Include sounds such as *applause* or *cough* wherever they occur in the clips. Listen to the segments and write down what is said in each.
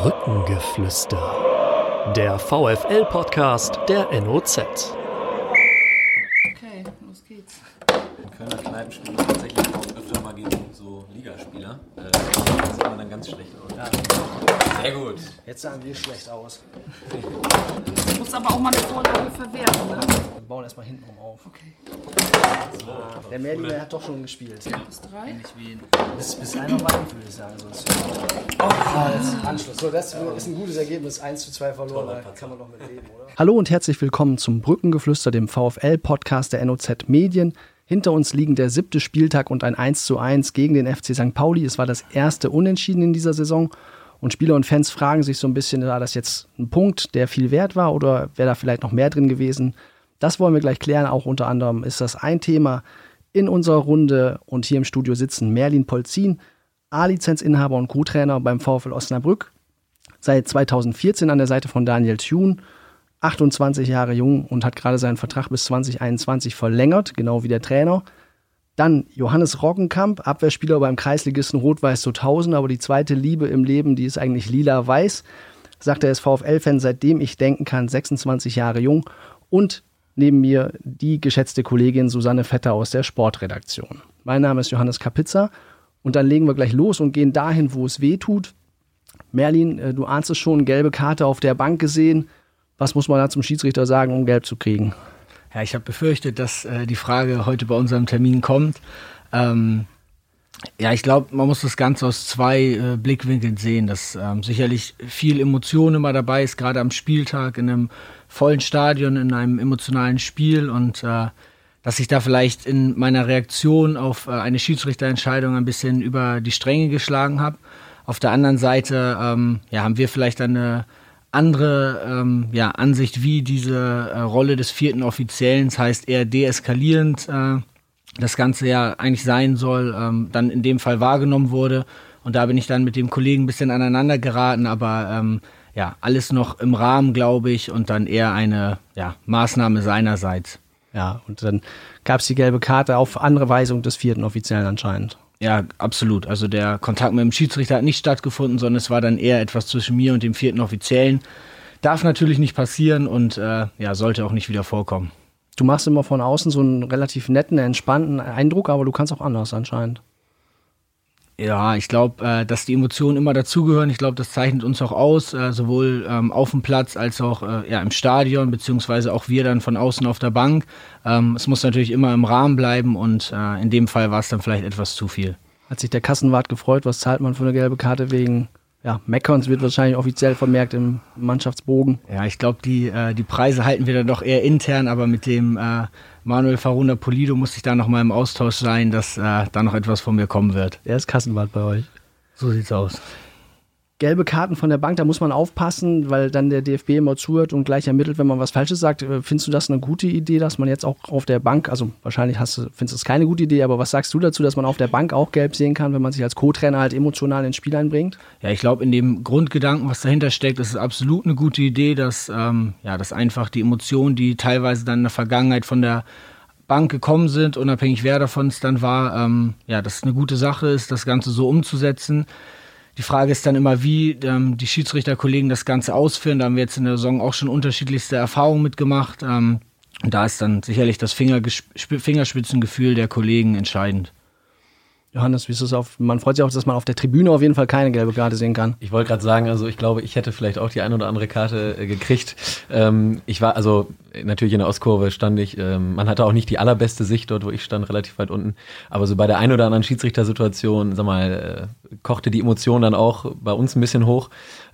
Brückengeflüster. Der VFL-Podcast der NOZ. Okay, los geht's. In Kölner Kneipen spielen tatsächlich auch öfter mal gegen so Ligaspieler. Äh, das sieht man dann ganz schlecht aus. Sehr gut. Jetzt sahen wir schlecht aus. Du musst aber auch mal eine Vorlage verwerten, ne? Wir bauen erstmal hinten rum auf. Okay. Der Merlin hat doch schon gespielt. Bis drei. Bis, bis einer war würde ich sagen. Sonst. Oh, jetzt Anschluss. So, das ist ein gutes Ergebnis. 1 zu 2 verloren. Da kann man noch mit leben, oder? Hallo und herzlich willkommen zum Brückengeflüster, dem VfL-Podcast der NOZ Medien. Hinter uns liegen der siebte Spieltag und ein 1 zu 1 gegen den FC St. Pauli. Es war das erste Unentschieden in dieser Saison. Und Spieler und Fans fragen sich so ein bisschen, war das jetzt ein Punkt, der viel wert war oder wäre da vielleicht noch mehr drin gewesen? Das wollen wir gleich klären. Auch unter anderem ist das ein Thema in unserer Runde. Und hier im Studio sitzen Merlin Polzin, A-Lizenzinhaber und Co-Trainer beim VfL Osnabrück. Seit 2014 an der Seite von Daniel Thune. 28 Jahre jung und hat gerade seinen Vertrag bis 2021 verlängert, genau wie der Trainer. Dann Johannes Roggenkamp, Abwehrspieler beim Kreisligisten Rot-Weiß 2000, aber die zweite Liebe im Leben, die ist eigentlich lila-weiß. Sagt er, ist VfL-Fan, seitdem ich denken kann, 26 Jahre jung. Und neben mir die geschätzte Kollegin Susanne Vetter aus der Sportredaktion. Mein Name ist Johannes Kapitzer und dann legen wir gleich los und gehen dahin, wo es weh tut. Merlin, äh, du ahnst es schon, gelbe Karte auf der Bank gesehen. Was muss man da zum Schiedsrichter sagen, um gelb zu kriegen? Ja, ich habe befürchtet, dass äh, die Frage heute bei unserem Termin kommt. Ähm, ja, ich glaube, man muss das Ganze aus zwei äh, Blickwinkeln sehen, dass ähm, sicherlich viel Emotion immer dabei ist, gerade am Spieltag in einem vollen Stadion, in einem emotionalen Spiel und äh, dass ich da vielleicht in meiner Reaktion auf äh, eine Schiedsrichterentscheidung ein bisschen über die Stränge geschlagen habe. Auf der anderen Seite ähm, ja, haben wir vielleicht eine andere ähm, ja, Ansicht, wie diese äh, Rolle des vierten Offiziellen, das heißt eher deeskalierend, äh, das Ganze ja eigentlich sein soll, ähm, dann in dem Fall wahrgenommen wurde. Und da bin ich dann mit dem Kollegen ein bisschen aneinander geraten, aber ähm, ja, alles noch im Rahmen, glaube ich, und dann eher eine ja, Maßnahme seinerseits. Ja, und dann gab es die gelbe Karte auf andere Weisung des vierten Offiziellen anscheinend. Ja, absolut. Also der Kontakt mit dem Schiedsrichter hat nicht stattgefunden, sondern es war dann eher etwas zwischen mir und dem vierten Offiziellen. Darf natürlich nicht passieren und äh, ja, sollte auch nicht wieder vorkommen. Du machst immer von außen so einen relativ netten, entspannten Eindruck, aber du kannst auch anders anscheinend. Ja, ich glaube, äh, dass die Emotionen immer dazugehören. Ich glaube, das zeichnet uns auch aus, äh, sowohl ähm, auf dem Platz als auch äh, ja, im Stadion, beziehungsweise auch wir dann von außen auf der Bank. Ähm, es muss natürlich immer im Rahmen bleiben und äh, in dem Fall war es dann vielleicht etwas zu viel. Hat sich der Kassenwart gefreut, was zahlt man für eine gelbe Karte wegen ja, Meckerns wird wahrscheinlich offiziell vermerkt im Mannschaftsbogen. Ja, ich glaube, die, äh, die Preise halten wir dann doch eher intern, aber mit dem äh, Manuel Faruna Polido muss ich da noch mal im Austausch sein, dass äh, da noch etwas von mir kommen wird. Er ist Kassenwart bei euch. So sieht's aus. Gelbe Karten von der Bank, da muss man aufpassen, weil dann der DFB immer zuhört und gleich ermittelt, wenn man was Falsches sagt. Äh, findest du das eine gute Idee, dass man jetzt auch auf der Bank, also wahrscheinlich hast du, findest du es keine gute Idee, aber was sagst du dazu, dass man auf der Bank auch gelb sehen kann, wenn man sich als Co-Trainer halt emotional ins Spiel einbringt? Ja, ich glaube, in dem Grundgedanken, was dahinter steckt, ist es absolut eine gute Idee, dass, ähm, ja, dass einfach die Emotionen, die teilweise dann in der Vergangenheit von der Bank gekommen sind, unabhängig wer davon es dann war, ähm, ja, dass es eine gute Sache ist, das Ganze so umzusetzen. Die Frage ist dann immer, wie ähm, die Schiedsrichterkollegen das Ganze ausführen. Da haben wir jetzt in der Saison auch schon unterschiedlichste Erfahrungen mitgemacht. Ähm, und da ist dann sicherlich das Fingerspitzengefühl der Kollegen entscheidend. Johannes, wie ist es auf? Man freut sich auch, dass man auf der Tribüne auf jeden Fall keine gelbe Karte sehen kann. Ich wollte gerade sagen, also ich glaube, ich hätte vielleicht auch die ein oder andere Karte äh, gekriegt. Ähm, ich war, also natürlich in der Ostkurve stand ich, ähm, man hatte auch nicht die allerbeste Sicht dort, wo ich stand, relativ weit unten. Aber so bei der ein oder anderen Schiedsrichtersituation, sag mal, äh, kochte die Emotion dann auch bei uns ein bisschen hoch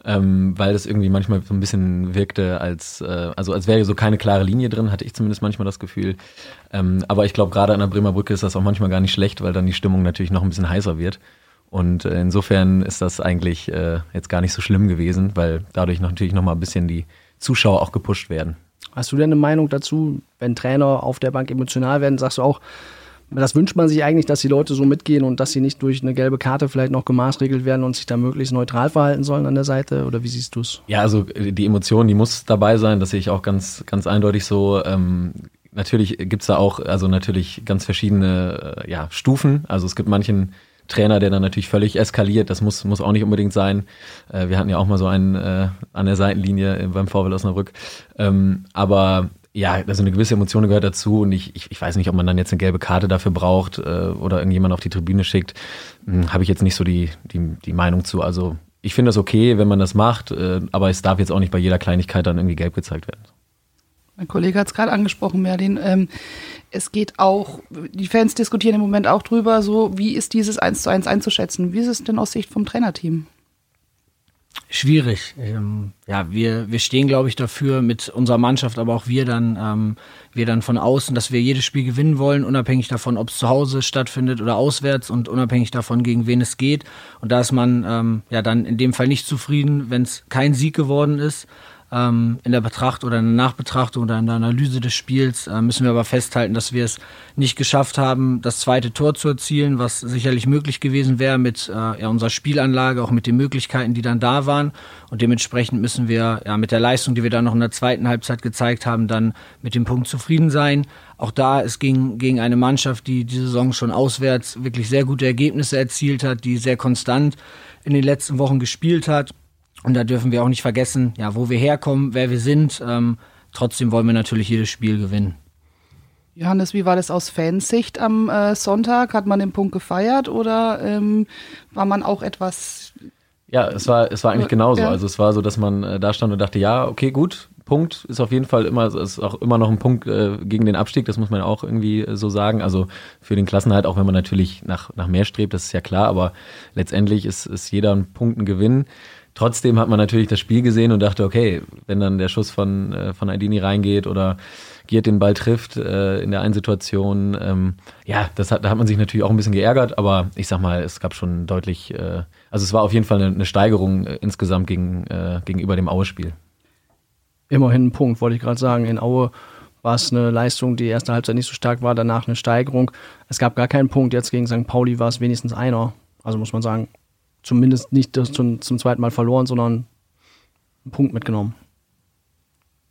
ähm, weil das irgendwie manchmal so ein bisschen wirkte, als, äh, also als wäre so keine klare Linie drin, hatte ich zumindest manchmal das Gefühl. Ähm, aber ich glaube, gerade an der Bremer Brücke ist das auch manchmal gar nicht schlecht, weil dann die Stimmung natürlich noch ein bisschen heißer wird. Und äh, insofern ist das eigentlich äh, jetzt gar nicht so schlimm gewesen, weil dadurch natürlich noch mal ein bisschen die Zuschauer auch gepusht werden. Hast du denn eine Meinung dazu, wenn Trainer auf der Bank emotional werden, sagst du auch, das wünscht man sich eigentlich, dass die Leute so mitgehen und dass sie nicht durch eine gelbe Karte vielleicht noch gemaßregelt werden und sich da möglichst neutral verhalten sollen an der Seite? Oder wie siehst du es? Ja, also äh, die Emotion, die muss dabei sein. Das sehe ich auch ganz, ganz eindeutig so. Ähm, natürlich gibt's da auch, also natürlich ganz verschiedene äh, ja, Stufen. Also es gibt manchen Trainer, der dann natürlich völlig eskaliert. Das muss, muss auch nicht unbedingt sein. Äh, wir hatten ja auch mal so einen äh, an der Seitenlinie beim VfL Osnabrück. Ähm, aber ja, also eine gewisse Emotion gehört dazu und ich, ich, ich weiß nicht, ob man dann jetzt eine gelbe Karte dafür braucht äh, oder irgendjemand auf die Tribüne schickt. Hm, Habe ich jetzt nicht so die, die, die Meinung zu. Also ich finde das okay, wenn man das macht, äh, aber es darf jetzt auch nicht bei jeder Kleinigkeit dann irgendwie gelb gezeigt werden. Mein Kollege hat es gerade angesprochen, Merlin. Ähm, es geht auch, die Fans diskutieren im Moment auch drüber, so wie ist dieses 1 zu 1 einzuschätzen? Wie ist es denn aus Sicht vom Trainerteam? Schwierig. Ähm, ja, wir, wir stehen, glaube ich, dafür mit unserer Mannschaft, aber auch wir dann, ähm, wir dann von außen, dass wir jedes Spiel gewinnen wollen, unabhängig davon, ob es zu Hause stattfindet oder auswärts und unabhängig davon, gegen wen es geht. Und da ist man ähm, ja dann in dem Fall nicht zufrieden, wenn es kein Sieg geworden ist in der Betrachtung oder in der Nachbetrachtung oder in der Analyse des Spiels äh, müssen wir aber festhalten, dass wir es nicht geschafft haben, das zweite Tor zu erzielen, was sicherlich möglich gewesen wäre mit äh, ja, unserer Spielanlage, auch mit den Möglichkeiten, die dann da waren. Und dementsprechend müssen wir ja mit der Leistung, die wir dann noch in der zweiten Halbzeit gezeigt haben, dann mit dem Punkt zufrieden sein. Auch da, es ging gegen eine Mannschaft, die die Saison schon auswärts wirklich sehr gute Ergebnisse erzielt hat, die sehr konstant in den letzten Wochen gespielt hat. Und da dürfen wir auch nicht vergessen, ja, wo wir herkommen, wer wir sind. Ähm, trotzdem wollen wir natürlich jedes Spiel gewinnen. Johannes, wie war das aus Fansicht am äh, Sonntag? Hat man den Punkt gefeiert oder ähm, war man auch etwas. Ja, es war, es war eigentlich genauso. Ja. Also es war so, dass man äh, da stand und dachte, ja, okay, gut, Punkt ist auf jeden Fall immer, ist auch immer noch ein Punkt äh, gegen den Abstieg, das muss man auch irgendwie äh, so sagen. Also für den Klassenhalt, auch wenn man natürlich nach, nach mehr strebt, das ist ja klar, aber letztendlich ist, ist jeder ein Punkt ein Gewinn. Trotzdem hat man natürlich das Spiel gesehen und dachte, okay, wenn dann der Schuss von, äh, von Aidini reingeht oder Giert den Ball trifft äh, in der einen Situation, ähm, ja, das hat, da hat man sich natürlich auch ein bisschen geärgert, aber ich sag mal, es gab schon deutlich, äh, also es war auf jeden Fall eine, eine Steigerung äh, insgesamt gegen, äh, gegenüber dem Aue-Spiel. Immerhin ein Punkt, wollte ich gerade sagen. In Aue war es eine Leistung, die erste Halbzeit nicht so stark war, danach eine Steigerung. Es gab gar keinen Punkt, jetzt gegen St. Pauli war es wenigstens einer. Also muss man sagen, zumindest nicht das zum, zum zweiten Mal verloren, sondern einen Punkt mitgenommen.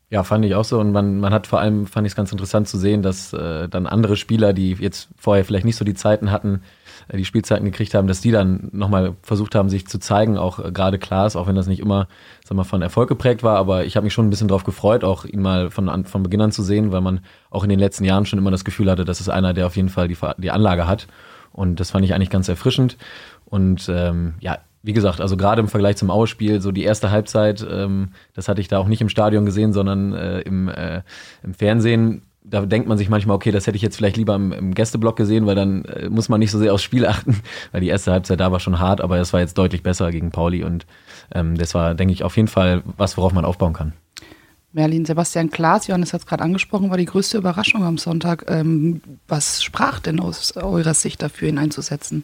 Ja, fand ich auch so. Und man, man hat vor allem, fand ich es ganz interessant zu sehen, dass äh, dann andere Spieler, die jetzt vorher vielleicht nicht so die Zeiten hatten, äh, die Spielzeiten gekriegt haben, dass die dann nochmal versucht haben, sich zu zeigen. Auch äh, gerade Klaas, auch wenn das nicht immer sag mal, von Erfolg geprägt war. Aber ich habe mich schon ein bisschen darauf gefreut, auch ihn mal von, von Beginn an zu sehen, weil man auch in den letzten Jahren schon immer das Gefühl hatte, das ist einer, der auf jeden Fall die, die Anlage hat. Und das fand ich eigentlich ganz erfrischend. Und ähm, ja, wie gesagt, also gerade im Vergleich zum Aue-Spiel, so die erste Halbzeit, ähm, das hatte ich da auch nicht im Stadion gesehen, sondern äh, im, äh, im Fernsehen. Da denkt man sich manchmal, okay, das hätte ich jetzt vielleicht lieber im, im Gästeblock gesehen, weil dann äh, muss man nicht so sehr aufs Spiel *laughs* achten, weil die erste Halbzeit da war schon hart, aber es war jetzt deutlich besser gegen Pauli und ähm, das war, denke ich, auf jeden Fall was, worauf man aufbauen kann. Merlin, Sebastian Klaas, Johannes hat es gerade angesprochen, war die größte Überraschung am Sonntag. Ähm, was sprach denn aus eurer Sicht dafür, ihn einzusetzen?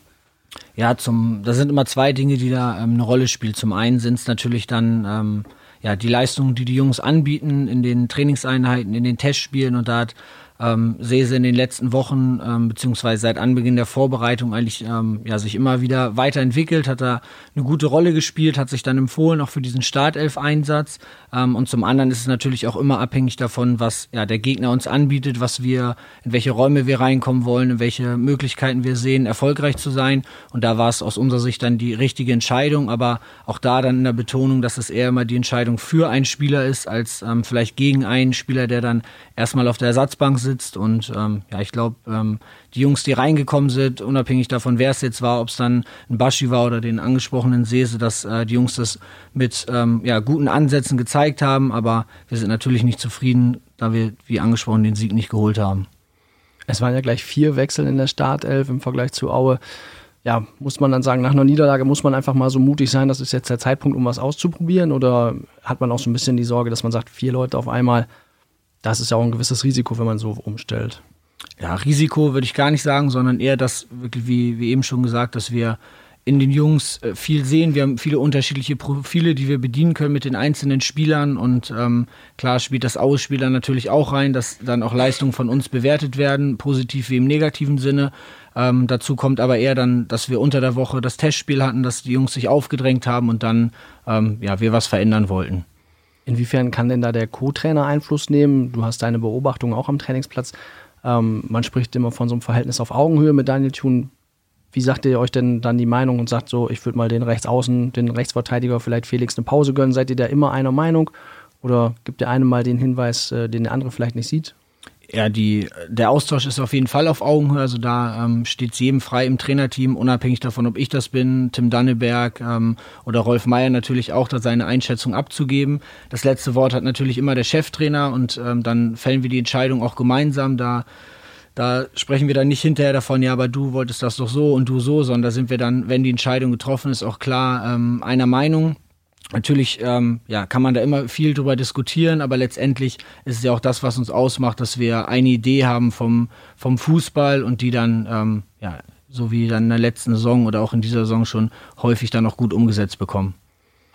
Ja, zum, das sind immer zwei Dinge, die da ähm, eine Rolle spielen. Zum einen sind es natürlich dann ähm, ja, die Leistungen, die die Jungs anbieten in den Trainingseinheiten, in den Testspielen und da hat ähm, Sese in den letzten Wochen, ähm, beziehungsweise seit Anbeginn der Vorbereitung eigentlich ähm, ja, sich immer wieder weiterentwickelt, hat da eine gute Rolle gespielt, hat sich dann empfohlen, auch für diesen Startelf-Einsatz. Ähm, und zum anderen ist es natürlich auch immer abhängig davon, was ja, der Gegner uns anbietet, was wir, in welche Räume wir reinkommen wollen, in welche Möglichkeiten wir sehen, erfolgreich zu sein. Und da war es aus unserer Sicht dann die richtige Entscheidung, aber auch da dann in der Betonung, dass es eher immer die Entscheidung für einen Spieler ist, als ähm, vielleicht gegen einen Spieler, der dann erstmal auf der Ersatzbank sitzt sitzt. Und ähm, ja, ich glaube, ähm, die Jungs, die reingekommen sind, unabhängig davon, wer es jetzt war, ob es dann ein Baschi war oder den angesprochenen Sese, dass äh, die Jungs das mit ähm, ja, guten Ansätzen gezeigt haben. Aber wir sind natürlich nicht zufrieden, da wir, wie angesprochen, den Sieg nicht geholt haben. Es waren ja gleich vier Wechsel in der Startelf im Vergleich zu Aue ja, muss man dann sagen, nach einer Niederlage muss man einfach mal so mutig sein, das ist jetzt der Zeitpunkt, um was auszuprobieren? Oder hat man auch so ein bisschen die Sorge, dass man sagt, vier Leute auf einmal, das ist ja auch ein gewisses Risiko, wenn man so umstellt. Ja, Risiko würde ich gar nicht sagen, sondern eher das, wie, wie eben schon gesagt, dass wir in den Jungs äh, viel sehen. Wir haben viele unterschiedliche Profile, die wir bedienen können mit den einzelnen Spielern. Und ähm, klar spielt das Ausspieler natürlich auch rein, dass dann auch Leistungen von uns bewertet werden, positiv wie im negativen Sinne. Ähm, dazu kommt aber eher dann, dass wir unter der Woche das Testspiel hatten, dass die Jungs sich aufgedrängt haben und dann ähm, ja, wir was verändern wollten. Inwiefern kann denn da der Co-Trainer Einfluss nehmen? Du hast deine Beobachtung auch am Trainingsplatz. Ähm, man spricht immer von so einem Verhältnis auf Augenhöhe mit Daniel Thun. wie sagt ihr euch denn dann die Meinung und sagt so, ich würde mal den Rechtsaußen, den Rechtsverteidiger vielleicht Felix eine Pause gönnen? Seid ihr da immer einer Meinung? Oder gibt der eine mal den Hinweis, äh, den der andere vielleicht nicht sieht? Ja, die, der Austausch ist auf jeden Fall auf Augenhöhe. Also da ähm, steht es jedem frei im Trainerteam, unabhängig davon, ob ich das bin, Tim Danneberg ähm, oder Rolf Meyer natürlich auch, da seine Einschätzung abzugeben. Das letzte Wort hat natürlich immer der Cheftrainer und ähm, dann fällen wir die Entscheidung auch gemeinsam. Da da sprechen wir dann nicht hinterher davon, ja, aber du wolltest das doch so und du so, sondern da sind wir dann, wenn die Entscheidung getroffen ist, auch klar ähm, einer Meinung. Natürlich ähm, ja, kann man da immer viel drüber diskutieren, aber letztendlich ist es ja auch das, was uns ausmacht, dass wir eine Idee haben vom, vom Fußball und die dann, ähm, ja, so wie dann in der letzten Saison oder auch in dieser Saison schon häufig dann auch gut umgesetzt bekommen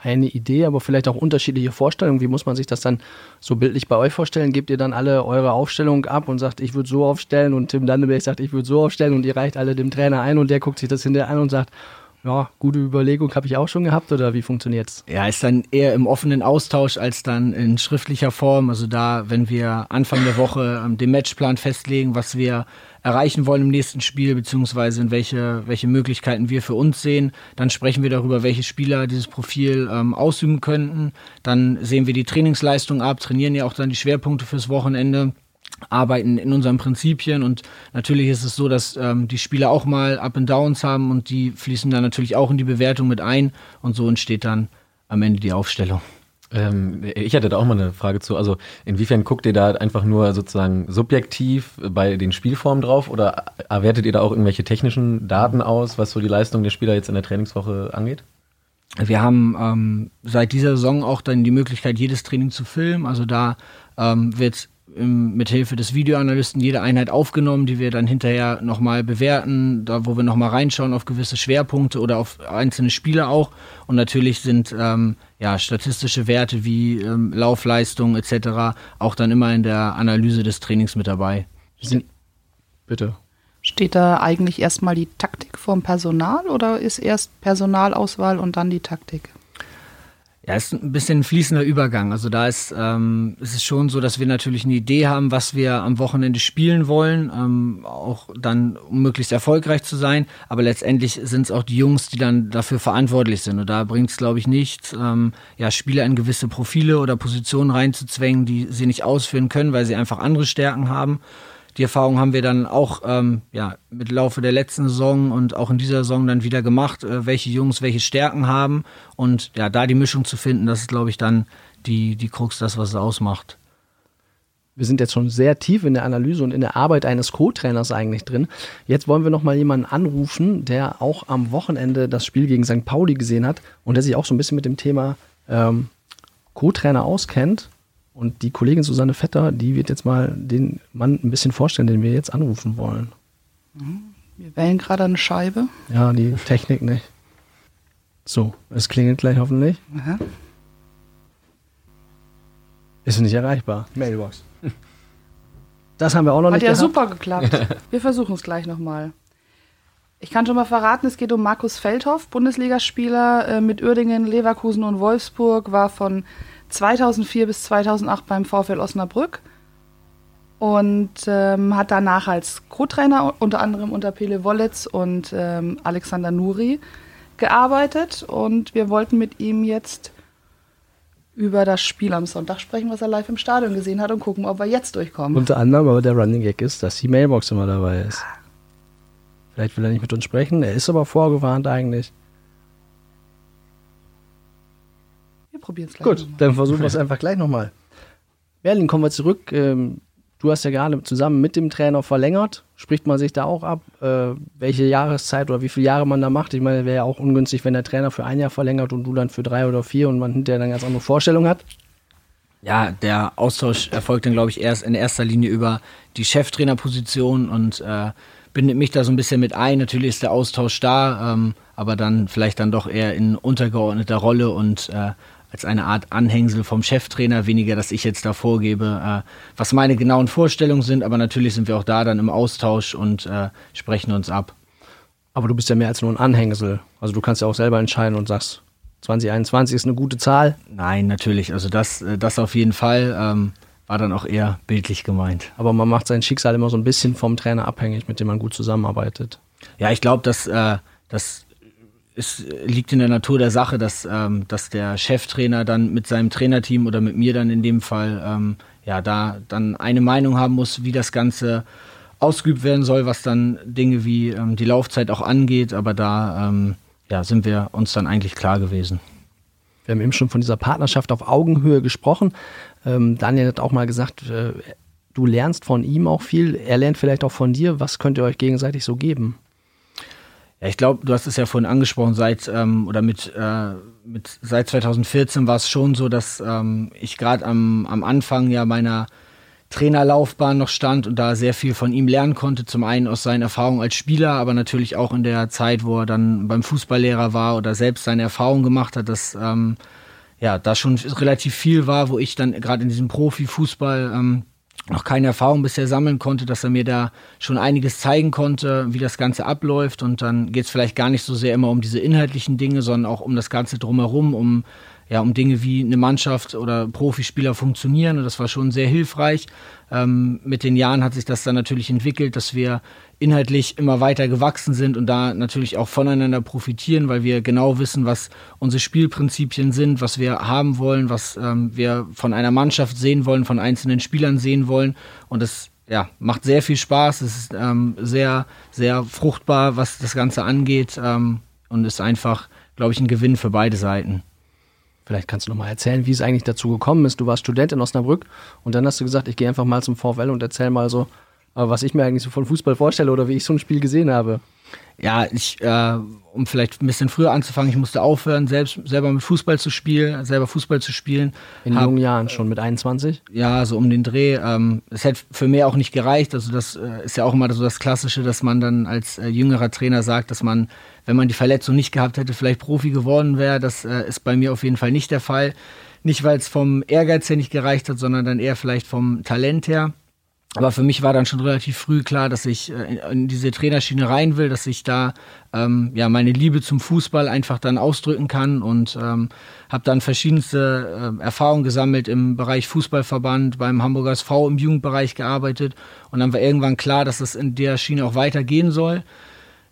eine Idee, aber vielleicht auch unterschiedliche Vorstellungen. Wie muss man sich das dann so bildlich bei euch vorstellen? Gebt ihr dann alle eure Aufstellung ab und sagt, ich würde so aufstellen und Tim Danneberg sagt, ich würde so aufstellen und ihr reicht alle dem Trainer ein und der guckt sich das hinterher an und sagt, ja, gute Überlegung habe ich auch schon gehabt oder wie funktioniert's? Ja, ist dann eher im offenen Austausch als dann in schriftlicher Form. Also da, wenn wir Anfang der Woche ähm, den Matchplan festlegen, was wir erreichen wollen im nächsten Spiel, beziehungsweise in welche, welche Möglichkeiten wir für uns sehen. Dann sprechen wir darüber, welche Spieler dieses Profil ähm, ausüben könnten. Dann sehen wir die Trainingsleistung ab, trainieren ja auch dann die Schwerpunkte fürs Wochenende arbeiten in unseren Prinzipien und natürlich ist es so, dass ähm, die Spieler auch mal Up and Downs haben und die fließen dann natürlich auch in die Bewertung mit ein und so entsteht dann am Ende die Aufstellung. Ähm, ich hatte da auch mal eine Frage zu. Also inwiefern guckt ihr da einfach nur sozusagen subjektiv bei den Spielformen drauf oder erwertet ihr da auch irgendwelche technischen Daten aus, was so die Leistung der Spieler jetzt in der Trainingswoche angeht? Wir haben ähm, seit dieser Saison auch dann die Möglichkeit, jedes Training zu filmen. Also da ähm, wird mit Hilfe des Videoanalysten jede Einheit aufgenommen, die wir dann hinterher nochmal bewerten, da wo wir nochmal reinschauen auf gewisse Schwerpunkte oder auf einzelne Spiele auch. Und natürlich sind ähm, ja, statistische Werte wie ähm, Laufleistung etc. auch dann immer in der Analyse des Trainings mit dabei. Sind, bitte. Steht da eigentlich erstmal die Taktik vom Personal oder ist erst Personalauswahl und dann die Taktik? Ja, ist ein bisschen ein fließender Übergang. Also da ist, ähm, ist es schon so, dass wir natürlich eine Idee haben, was wir am Wochenende spielen wollen, ähm, auch dann, um möglichst erfolgreich zu sein. Aber letztendlich sind es auch die Jungs, die dann dafür verantwortlich sind. Und da bringt es, glaube ich, nichts, ähm, ja, Spieler in gewisse Profile oder Positionen reinzuzwängen, die sie nicht ausführen können, weil sie einfach andere Stärken haben. Die Erfahrung haben wir dann auch ähm, ja, mit Laufe der letzten Saison und auch in dieser Saison dann wieder gemacht, äh, welche Jungs welche Stärken haben. Und ja, da die Mischung zu finden, das ist, glaube ich, dann die, die Krux, das, was es ausmacht. Wir sind jetzt schon sehr tief in der Analyse und in der Arbeit eines Co-Trainers eigentlich drin. Jetzt wollen wir noch mal jemanden anrufen, der auch am Wochenende das Spiel gegen St. Pauli gesehen hat und der sich auch so ein bisschen mit dem Thema ähm, Co-Trainer auskennt. Und die Kollegin Susanne Vetter, die wird jetzt mal den Mann ein bisschen vorstellen, den wir jetzt anrufen wollen. Mhm. Wir wählen gerade eine Scheibe. Ja, die Technik nicht. So, es klingelt gleich hoffentlich. Aha. Ist nicht erreichbar. Mailbox. *laughs* Das haben wir auch noch Hat nicht ja gehabt. super geklappt. *laughs* Wir versuchen es gleich nochmal. Ich kann schon mal verraten, es geht um Markus Feldhoff, Bundesligaspieler äh, mit Uerdingen, Leverkusen und Wolfsburg, war von 2004 bis 2008 beim VfL Osnabrück und ähm, hat danach als Co-Trainer unter anderem unter Pele Wollitz und ähm, Alexander Nuri gearbeitet und wir wollten mit ihm jetzt über das Spiel am Sonntag sprechen, was er live im Stadion gesehen hat und gucken, ob er jetzt durchkommt. Unter anderem aber der Running Gag ist, dass die Mailbox immer dabei ist. Vielleicht will er nicht mit uns sprechen, er ist aber vorgewarnt eigentlich. Probieren es gleich. Gut, dann versuchen wir es einfach gleich nochmal. Berlin, kommen wir zurück. Ähm, du hast ja gerade zusammen mit dem Trainer verlängert. Spricht man sich da auch ab, äh, welche Jahreszeit oder wie viele Jahre man da macht? Ich meine, wäre ja auch ungünstig, wenn der Trainer für ein Jahr verlängert und du dann für drei oder vier und man hinterher dann ganz andere Vorstellungen hat. Ja, der Austausch erfolgt dann, glaube ich, erst in erster Linie über die Cheftrainerposition und äh, bindet mich da so ein bisschen mit ein. Natürlich ist der Austausch da, ähm, aber dann vielleicht dann doch eher in untergeordneter Rolle und äh, als eine Art Anhängsel vom Cheftrainer, weniger, dass ich jetzt da vorgebe, äh, was meine genauen Vorstellungen sind, aber natürlich sind wir auch da dann im Austausch und äh, sprechen uns ab. Aber du bist ja mehr als nur ein Anhängsel. Also du kannst ja auch selber entscheiden und sagst, 2021 ist eine gute Zahl. Nein, natürlich. Also das, äh, das auf jeden Fall ähm, war dann auch eher bildlich gemeint. Aber man macht sein Schicksal immer so ein bisschen vom Trainer abhängig, mit dem man gut zusammenarbeitet. Ja, ich glaube, dass äh, das es liegt in der Natur der Sache, dass, ähm, dass der Cheftrainer dann mit seinem Trainerteam oder mit mir dann in dem Fall ähm, ja da dann eine Meinung haben muss, wie das Ganze ausgeübt werden soll, was dann Dinge wie ähm, die Laufzeit auch angeht. Aber da ähm, ja, sind wir uns dann eigentlich klar gewesen. Wir haben eben schon von dieser Partnerschaft auf Augenhöhe gesprochen. Ähm, Daniel hat auch mal gesagt, äh, du lernst von ihm auch viel. Er lernt vielleicht auch von dir. Was könnt ihr euch gegenseitig so geben? Ja, ich glaube, du hast es ja vorhin angesprochen, seit ähm, oder mit, äh, mit seit 2014 war es schon so, dass ähm, ich gerade am, am Anfang ja meiner Trainerlaufbahn noch stand und da sehr viel von ihm lernen konnte. Zum einen aus seinen Erfahrungen als Spieler, aber natürlich auch in der Zeit, wo er dann beim Fußballlehrer war oder selbst seine Erfahrungen gemacht hat, dass ähm, ja da schon relativ viel war, wo ich dann gerade in diesem Profifußball ähm, noch keine Erfahrung bisher sammeln konnte, dass er mir da schon einiges zeigen konnte, wie das Ganze abläuft. Und dann geht es vielleicht gar nicht so sehr immer um diese inhaltlichen Dinge, sondern auch um das Ganze drumherum, um ja, um Dinge wie eine Mannschaft oder Profispieler funktionieren. Und das war schon sehr hilfreich. Ähm, mit den Jahren hat sich das dann natürlich entwickelt, dass wir inhaltlich immer weiter gewachsen sind und da natürlich auch voneinander profitieren, weil wir genau wissen, was unsere Spielprinzipien sind, was wir haben wollen, was ähm, wir von einer Mannschaft sehen wollen, von einzelnen Spielern sehen wollen. Und das ja, macht sehr viel Spaß. Es ist ähm, sehr, sehr fruchtbar, was das Ganze angeht ähm, und ist einfach, glaube ich, ein Gewinn für beide Seiten. Vielleicht kannst du noch mal erzählen, wie es eigentlich dazu gekommen ist. Du warst Student in Osnabrück und dann hast du gesagt, ich gehe einfach mal zum VfL und erzähl mal so, äh, was ich mir eigentlich so von Fußball vorstelle oder wie ich so ein Spiel gesehen habe. Ja, ich, äh, um vielleicht ein bisschen früher anzufangen, ich musste aufhören, selbst selber mit Fußball zu spielen, selber Fußball zu spielen. In Hab, jungen Jahren schon mit 21? Ja, so um den Dreh. Ähm, es hätte für mich auch nicht gereicht. Also das äh, ist ja auch immer so das Klassische, dass man dann als äh, jüngerer Trainer sagt, dass man wenn man die Verletzung nicht gehabt hätte, vielleicht Profi geworden wäre. Das äh, ist bei mir auf jeden Fall nicht der Fall. Nicht, weil es vom Ehrgeiz her nicht gereicht hat, sondern dann eher vielleicht vom Talent her. Aber für mich war dann schon relativ früh klar, dass ich äh, in diese Trainerschiene rein will, dass ich da ähm, ja meine Liebe zum Fußball einfach dann ausdrücken kann und ähm, habe dann verschiedenste äh, Erfahrungen gesammelt im Bereich Fußballverband, beim Hamburger SV im Jugendbereich gearbeitet und dann war irgendwann klar, dass es in der Schiene auch weitergehen soll.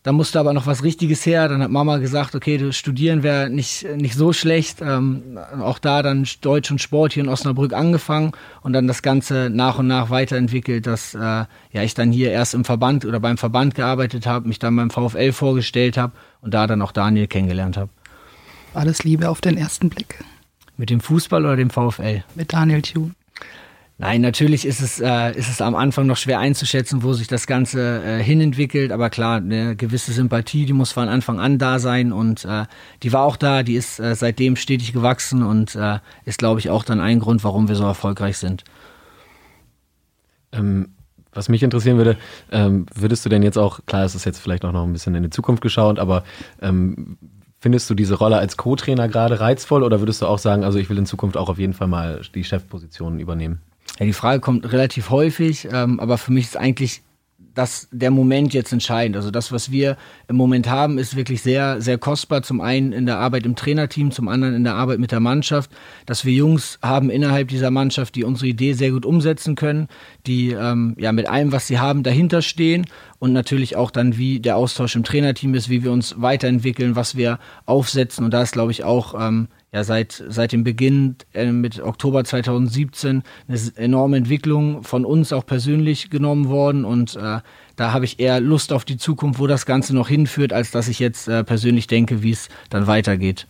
Da musste aber noch was Richtiges her. Dann hat Mama gesagt, okay, du studieren wäre nicht, nicht so schlecht. Ähm, auch da dann Deutsch und Sport hier in Osnabrück angefangen und dann das Ganze nach und nach weiterentwickelt, dass äh, ja ich dann hier erst im Verband oder beim Verband gearbeitet habe, mich dann beim VfL vorgestellt habe und da dann auch Daniel kennengelernt habe. Alles Liebe auf den ersten Blick. Mit dem Fußball oder dem VfL? Mit Daniel Thune. Nein, natürlich ist es, äh, ist es am Anfang noch schwer einzuschätzen, wo sich das Ganze äh, hinentwickelt. Aber klar, eine gewisse Sympathie, die muss von Anfang an da sein. Und äh, die war auch da, die ist äh, seitdem stetig gewachsen und äh, ist, glaube ich, auch dann ein Grund, warum wir so erfolgreich sind. Ähm, was mich interessieren würde, ähm, würdest du denn jetzt auch, klar, es ist jetzt vielleicht auch noch ein bisschen in die Zukunft geschaut, aber ähm, Findest du diese Rolle als Co-Trainer gerade reizvoll oder würdest du auch sagen, also ich will in Zukunft auch auf jeden Fall mal die Chefposition übernehmen? Ja, die Frage kommt relativ häufig, ähm, aber für mich ist eigentlich das, der Moment jetzt entscheidend. Also das, was wir im Moment haben, ist wirklich sehr, sehr kostbar. Zum einen in der Arbeit im Trainerteam, zum anderen in der Arbeit mit der Mannschaft, dass wir Jungs haben innerhalb dieser Mannschaft, die unsere Idee sehr gut umsetzen können, die ähm, ja mit allem, was sie haben, dahinter stehen und natürlich auch dann, wie der Austausch im Trainerteam ist, wie wir uns weiterentwickeln, was wir aufsetzen. Und da ist, glaube ich, auch ähm, ja seit, seit dem Beginn äh, mit Oktober 2017 eine enorme Entwicklung von uns auch persönlich genommen worden und äh, da habe ich eher Lust auf die Zukunft, wo das Ganze noch hinführt, als dass ich jetzt äh, persönlich denke, wie es dann weitergeht.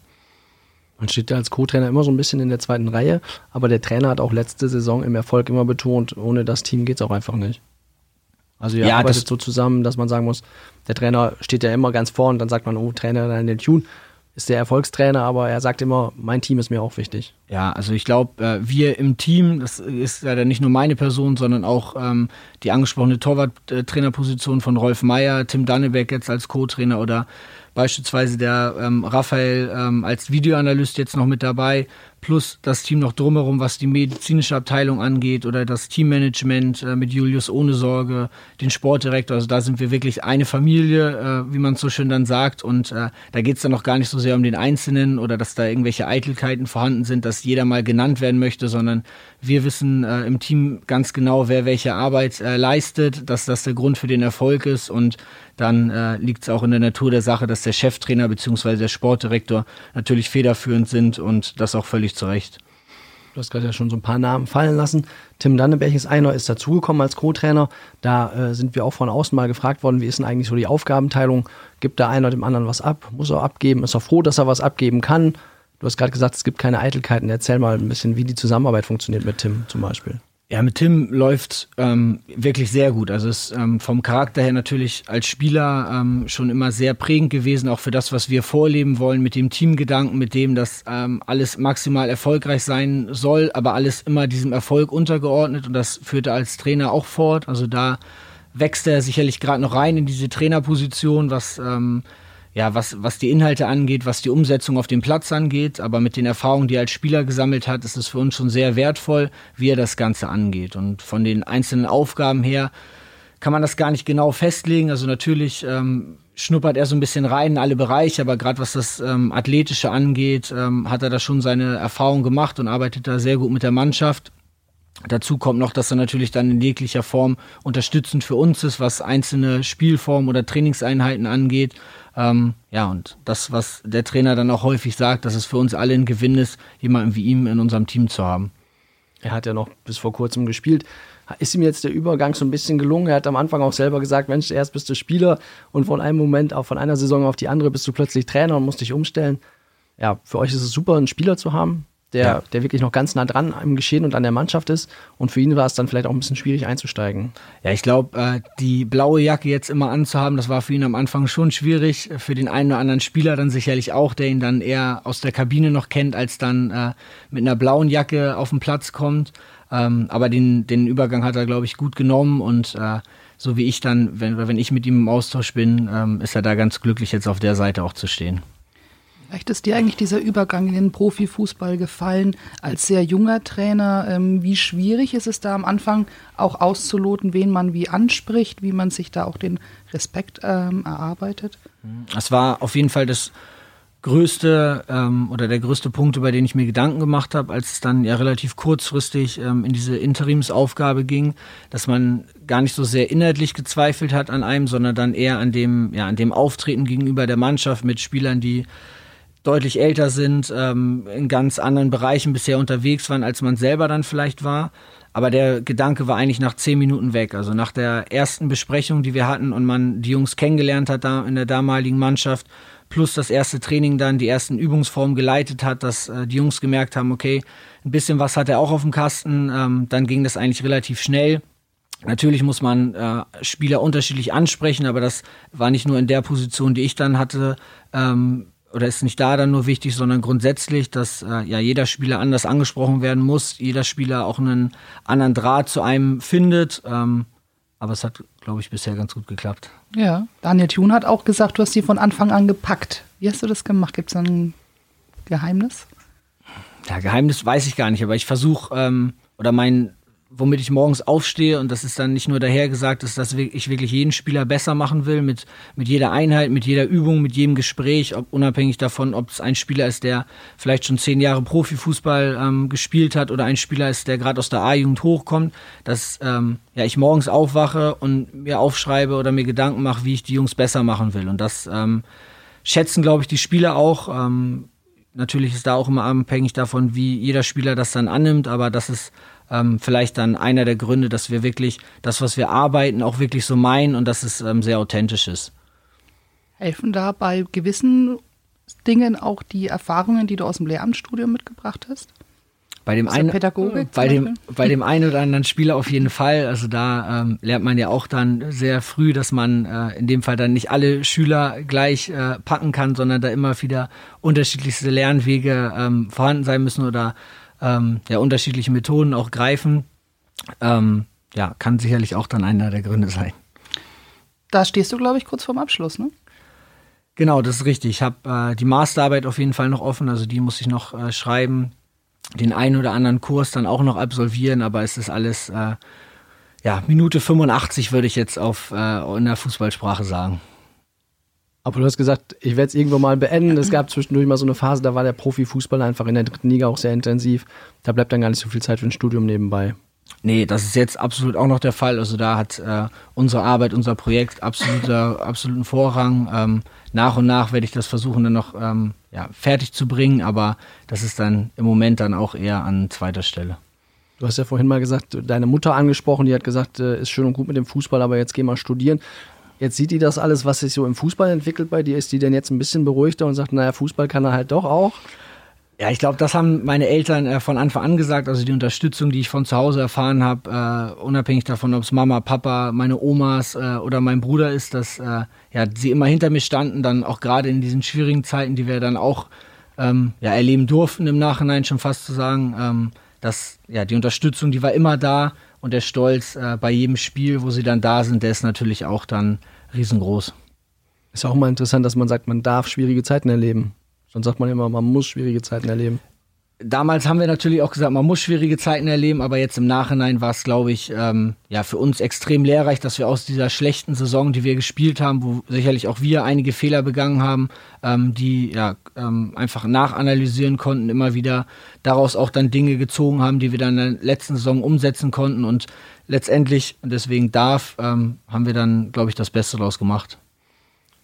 Man steht ja als Co-Trainer immer so ein bisschen in der zweiten Reihe, aber der Trainer hat auch letzte Saison im Erfolg immer betont, ohne das Team geht es auch einfach nicht. Also ihr ja, arbeitet so zusammen, dass man sagen muss, der Trainer steht ja immer ganz vorne und dann sagt man, oh, Trainer, dann den Tune ist der Erfolgstrainer, aber er sagt immer, mein Team ist mir auch wichtig. Ja, also ich glaube, äh, wir im Team, das ist ja nicht nur meine Person, sondern auch ähm, die angesprochene Torwarttrainerposition von Rolf Meyer, Tim Dannebeck jetzt als Co-Trainer oder beispielsweise der ähm, Raphael ähm, als Videoanalyst jetzt noch mit dabei, plus das Team noch drumherum, was die medizinische Abteilung angeht oder das Teammanagement äh, mit Julius ohne Sorge, den Sportdirektor. Also da sind wir wirklich eine Familie, äh, wie man so schön dann sagt. Und äh, da geht es dann noch gar nicht so sehr um den Einzelnen oder dass da irgendwelche Eitelkeiten vorhanden sind, dass jeder mal genannt werden möchte, sondern wir wissen äh, im Team ganz genau, wer welche Arbeit äh, leistet, dass das der Grund für den Erfolg ist und dann äh, liegt es auch in der Natur der Sache, dass der Cheftrainer bzw. der Sportdirektor natürlich federführend sind und das auch völlig zu Recht. Du hast gerade ja schon so ein paar Namen fallen lassen. Tim Danneberg ist einer, ist dazugekommen als Co-Trainer. Da äh, sind wir auch von außen mal gefragt worden, wie ist denn eigentlich so die Aufgabenteilung? Gibt da einer dem anderen was ab? Muss er abgeben? Ist er froh, dass er was abgeben kann? Du hast gerade gesagt, es gibt keine Eitelkeiten. Erzähl mal ein bisschen, wie die Zusammenarbeit funktioniert mit Tim zum Beispiel. Ja, mit Tim läuft ähm, wirklich sehr gut. Also ist ähm, vom Charakter her natürlich als Spieler ähm, schon immer sehr prägend gewesen, auch für das, was wir vorleben wollen, mit dem Teamgedanken, mit dem, dass ähm, alles maximal erfolgreich sein soll, aber alles immer diesem Erfolg untergeordnet und das führt er als Trainer auch fort. Also da wächst er sicherlich gerade noch rein in diese Trainerposition, was ähm, ja, was, was die Inhalte angeht, was die Umsetzung auf dem Platz angeht. Aber mit den Erfahrungen, die er als Spieler gesammelt hat, ist es für uns schon sehr wertvoll, wie er das Ganze angeht. Und von den einzelnen Aufgaben her kann man das gar nicht genau festlegen. Also natürlich ähm, schnuppert er so ein bisschen rein in alle Bereiche, aber gerade was das ähm, Athletische angeht, ähm, hat er da schon seine Erfahrung gemacht und arbeitet da sehr gut mit der Mannschaft. Dazu kommt noch, dass er natürlich dann in jeglicher Form unterstützend für uns ist, was einzelne Spielformen oder Trainingseinheiten angeht. Ähm, ja, und das, was der Trainer dann auch häufig sagt, dass es für uns alle ein Gewinn ist, jemanden wie ihm in unserem Team zu haben. Er hat ja noch bis vor kurzem gespielt. Ist ihm jetzt der Übergang so ein bisschen gelungen? Er hat am Anfang auch selber gesagt, Mensch, erst bist du Spieler und von einem Moment auch von einer Saison auf die andere bist du plötzlich Trainer und musst dich umstellen. Ja, für euch ist es super, einen Spieler zu haben, der, ja. der wirklich noch ganz nah dran am Geschehen und an der Mannschaft ist. Und für ihn war es dann vielleicht auch ein bisschen schwierig einzusteigen. Ja, ich glaube, äh, die blaue Jacke jetzt immer anzuhaben, das war für ihn am Anfang schon schwierig. Für den einen oder anderen Spieler dann sicherlich auch, der ihn dann eher aus der Kabine noch kennt, als dann äh, mit einer blauen Jacke auf den Platz kommt. Ähm, aber den, den Übergang hat er, glaube ich, gut genommen und äh, so wie ich dann, wenn, wenn ich mit ihm im Austausch bin, ähm, ist er da ganz glücklich, jetzt auf der Seite auch zu stehen. Leicht ist dir eigentlich dieser Übergang in den Profifußball gefallen als sehr junger Trainer? Ähm, wie schwierig ist es da am Anfang auch auszuloten, wen man wie anspricht, wie man sich da auch den Respekt ähm, erarbeitet? Es war auf jeden Fall das größte ähm, oder der größte Punkt, über den ich mir Gedanken gemacht habe, als es dann ja relativ kurzfristig ähm, in diese Interimsaufgabe ging, dass man gar nicht so sehr inhaltlich gezweifelt hat an einem, sondern dann eher an dem, ja, an dem Auftreten gegenüber der Mannschaft mit Spielern, die deutlich älter sind, ähm, in ganz anderen Bereichen bisher unterwegs waren, als man selber dann vielleicht war. Aber der Gedanke war eigentlich nach zehn Minuten weg. Also nach der ersten Besprechung, die wir hatten und man die Jungs kennengelernt hat da in der damaligen Mannschaft, plus das erste Training dann, die ersten Übungsformen geleitet hat, dass äh, die Jungs gemerkt haben, okay, ein bisschen was hat er auch auf dem Kasten. Ähm, dann ging das eigentlich relativ schnell. Natürlich muss man äh, Spieler unterschiedlich ansprechen, aber das war nicht nur in der Position, die ich dann hatte, ähm, oder ist nicht da dann nur wichtig, sondern grundsätzlich, dass äh, ja jeder Spieler anders angesprochen werden muss, jeder Spieler auch einen anderen Draht zu einem findet. Ähm, aber es hat, glaube ich, bisher ganz gut geklappt. Ja, Daniel Thun hat auch gesagt, du hast sie von Anfang an gepackt. Wie hast du das gemacht? Gibt es ein Geheimnis? Ja, Geheimnis weiß ich gar nicht, aber ich versuche, ähm, oder mein womit ich morgens aufstehe und das ist dann nicht nur dahergesagt, ist, dass ich wirklich jeden Spieler besser machen will, mit, mit jeder Einheit, mit jeder Übung, mit jedem Gespräch, ob, unabhängig davon, ob es ein Spieler ist, der vielleicht schon zehn Jahre Profifußball ähm, gespielt hat oder ein Spieler ist, der gerade aus der A-Jugend hochkommt, dass ähm, ja, ich morgens aufwache und mir aufschreibe oder mir Gedanken mache, wie ich die Jungs besser machen will. Und das ähm, schätzen, glaube ich, die Spieler auch. Ähm, natürlich ist da auch immer abhängig davon, wie jeder Spieler das dann annimmt, aber das ist ähm, vielleicht dann einer der Gründe, dass wir wirklich das, was wir arbeiten, auch wirklich so meinen und dass es ähm, sehr authentisch ist. Helfen da bei gewissen Dingen auch die Erfahrungen, die du aus dem Lehramtsstudium mitgebracht hast? Bei dem, einen, bei, dem, bei dem einen oder anderen Spieler auf jeden Fall. Also da ähm, lernt man ja auch dann sehr früh, dass man äh, in dem Fall dann nicht alle Schüler gleich äh, packen kann, sondern da immer wieder unterschiedlichste Lernwege ähm, vorhanden sein müssen oder ähm, ja, unterschiedliche Methoden auch greifen. Ähm, ja, kann sicherlich auch dann einer der Gründe sein. Da stehst du, glaube ich, kurz vorm Abschluss, ne? Genau, das ist richtig. Ich habe äh, die Masterarbeit auf jeden Fall noch offen, also die muss ich noch äh, schreiben. Den einen oder anderen Kurs dann auch noch absolvieren, aber es ist alles, äh, ja, Minute 85 würde ich jetzt auf, äh, in der Fußballsprache sagen. Aber du hast gesagt, ich werde es irgendwo mal beenden. Es gab zwischendurch mal so eine Phase, da war der Profifußball einfach in der dritten Liga auch sehr intensiv. Da bleibt dann gar nicht so viel Zeit für ein Studium nebenbei. Nee, das ist jetzt absolut auch noch der Fall. Also da hat äh, unsere Arbeit, unser Projekt absoluter, absoluten Vorrang. Ähm, nach und nach werde ich das versuchen, dann noch ähm, ja, fertig zu bringen, aber das ist dann im Moment dann auch eher an zweiter Stelle. Du hast ja vorhin mal gesagt, deine Mutter angesprochen, die hat gesagt, äh, ist schön und gut mit dem Fußball, aber jetzt geh mal studieren. Jetzt sieht die das alles, was sich so im Fußball entwickelt bei dir. Ist die denn jetzt ein bisschen beruhigter und sagt, naja, Fußball kann er halt doch auch? Ja, ich glaube, das haben meine Eltern äh, von Anfang an gesagt. Also die Unterstützung, die ich von zu Hause erfahren habe, äh, unabhängig davon, ob es Mama, Papa, meine Omas äh, oder mein Bruder ist, dass äh, ja, sie immer hinter mir standen, dann auch gerade in diesen schwierigen Zeiten, die wir dann auch ähm, ja, erleben durften, im Nachhinein schon fast zu sagen. Ähm, dass ja, die Unterstützung, die war immer da und der Stolz äh, bei jedem Spiel, wo sie dann da sind, der ist natürlich auch dann riesengroß. Ist auch mal interessant, dass man sagt, man darf schwierige Zeiten erleben. Sonst sagt man immer, man muss schwierige Zeiten erleben damals haben wir natürlich auch gesagt, man muss schwierige Zeiten erleben, aber jetzt im Nachhinein war es, glaube ich, ähm, ja, für uns extrem lehrreich, dass wir aus dieser schlechten Saison, die wir gespielt haben, wo sicherlich auch wir einige Fehler begangen haben, ähm, die ja ähm, einfach nachanalysieren konnten, immer wieder daraus auch dann Dinge gezogen haben, die wir dann in der letzten Saison umsetzen konnten. Und letztendlich, deswegen darf, ähm, haben wir dann, glaube ich, das Beste daraus gemacht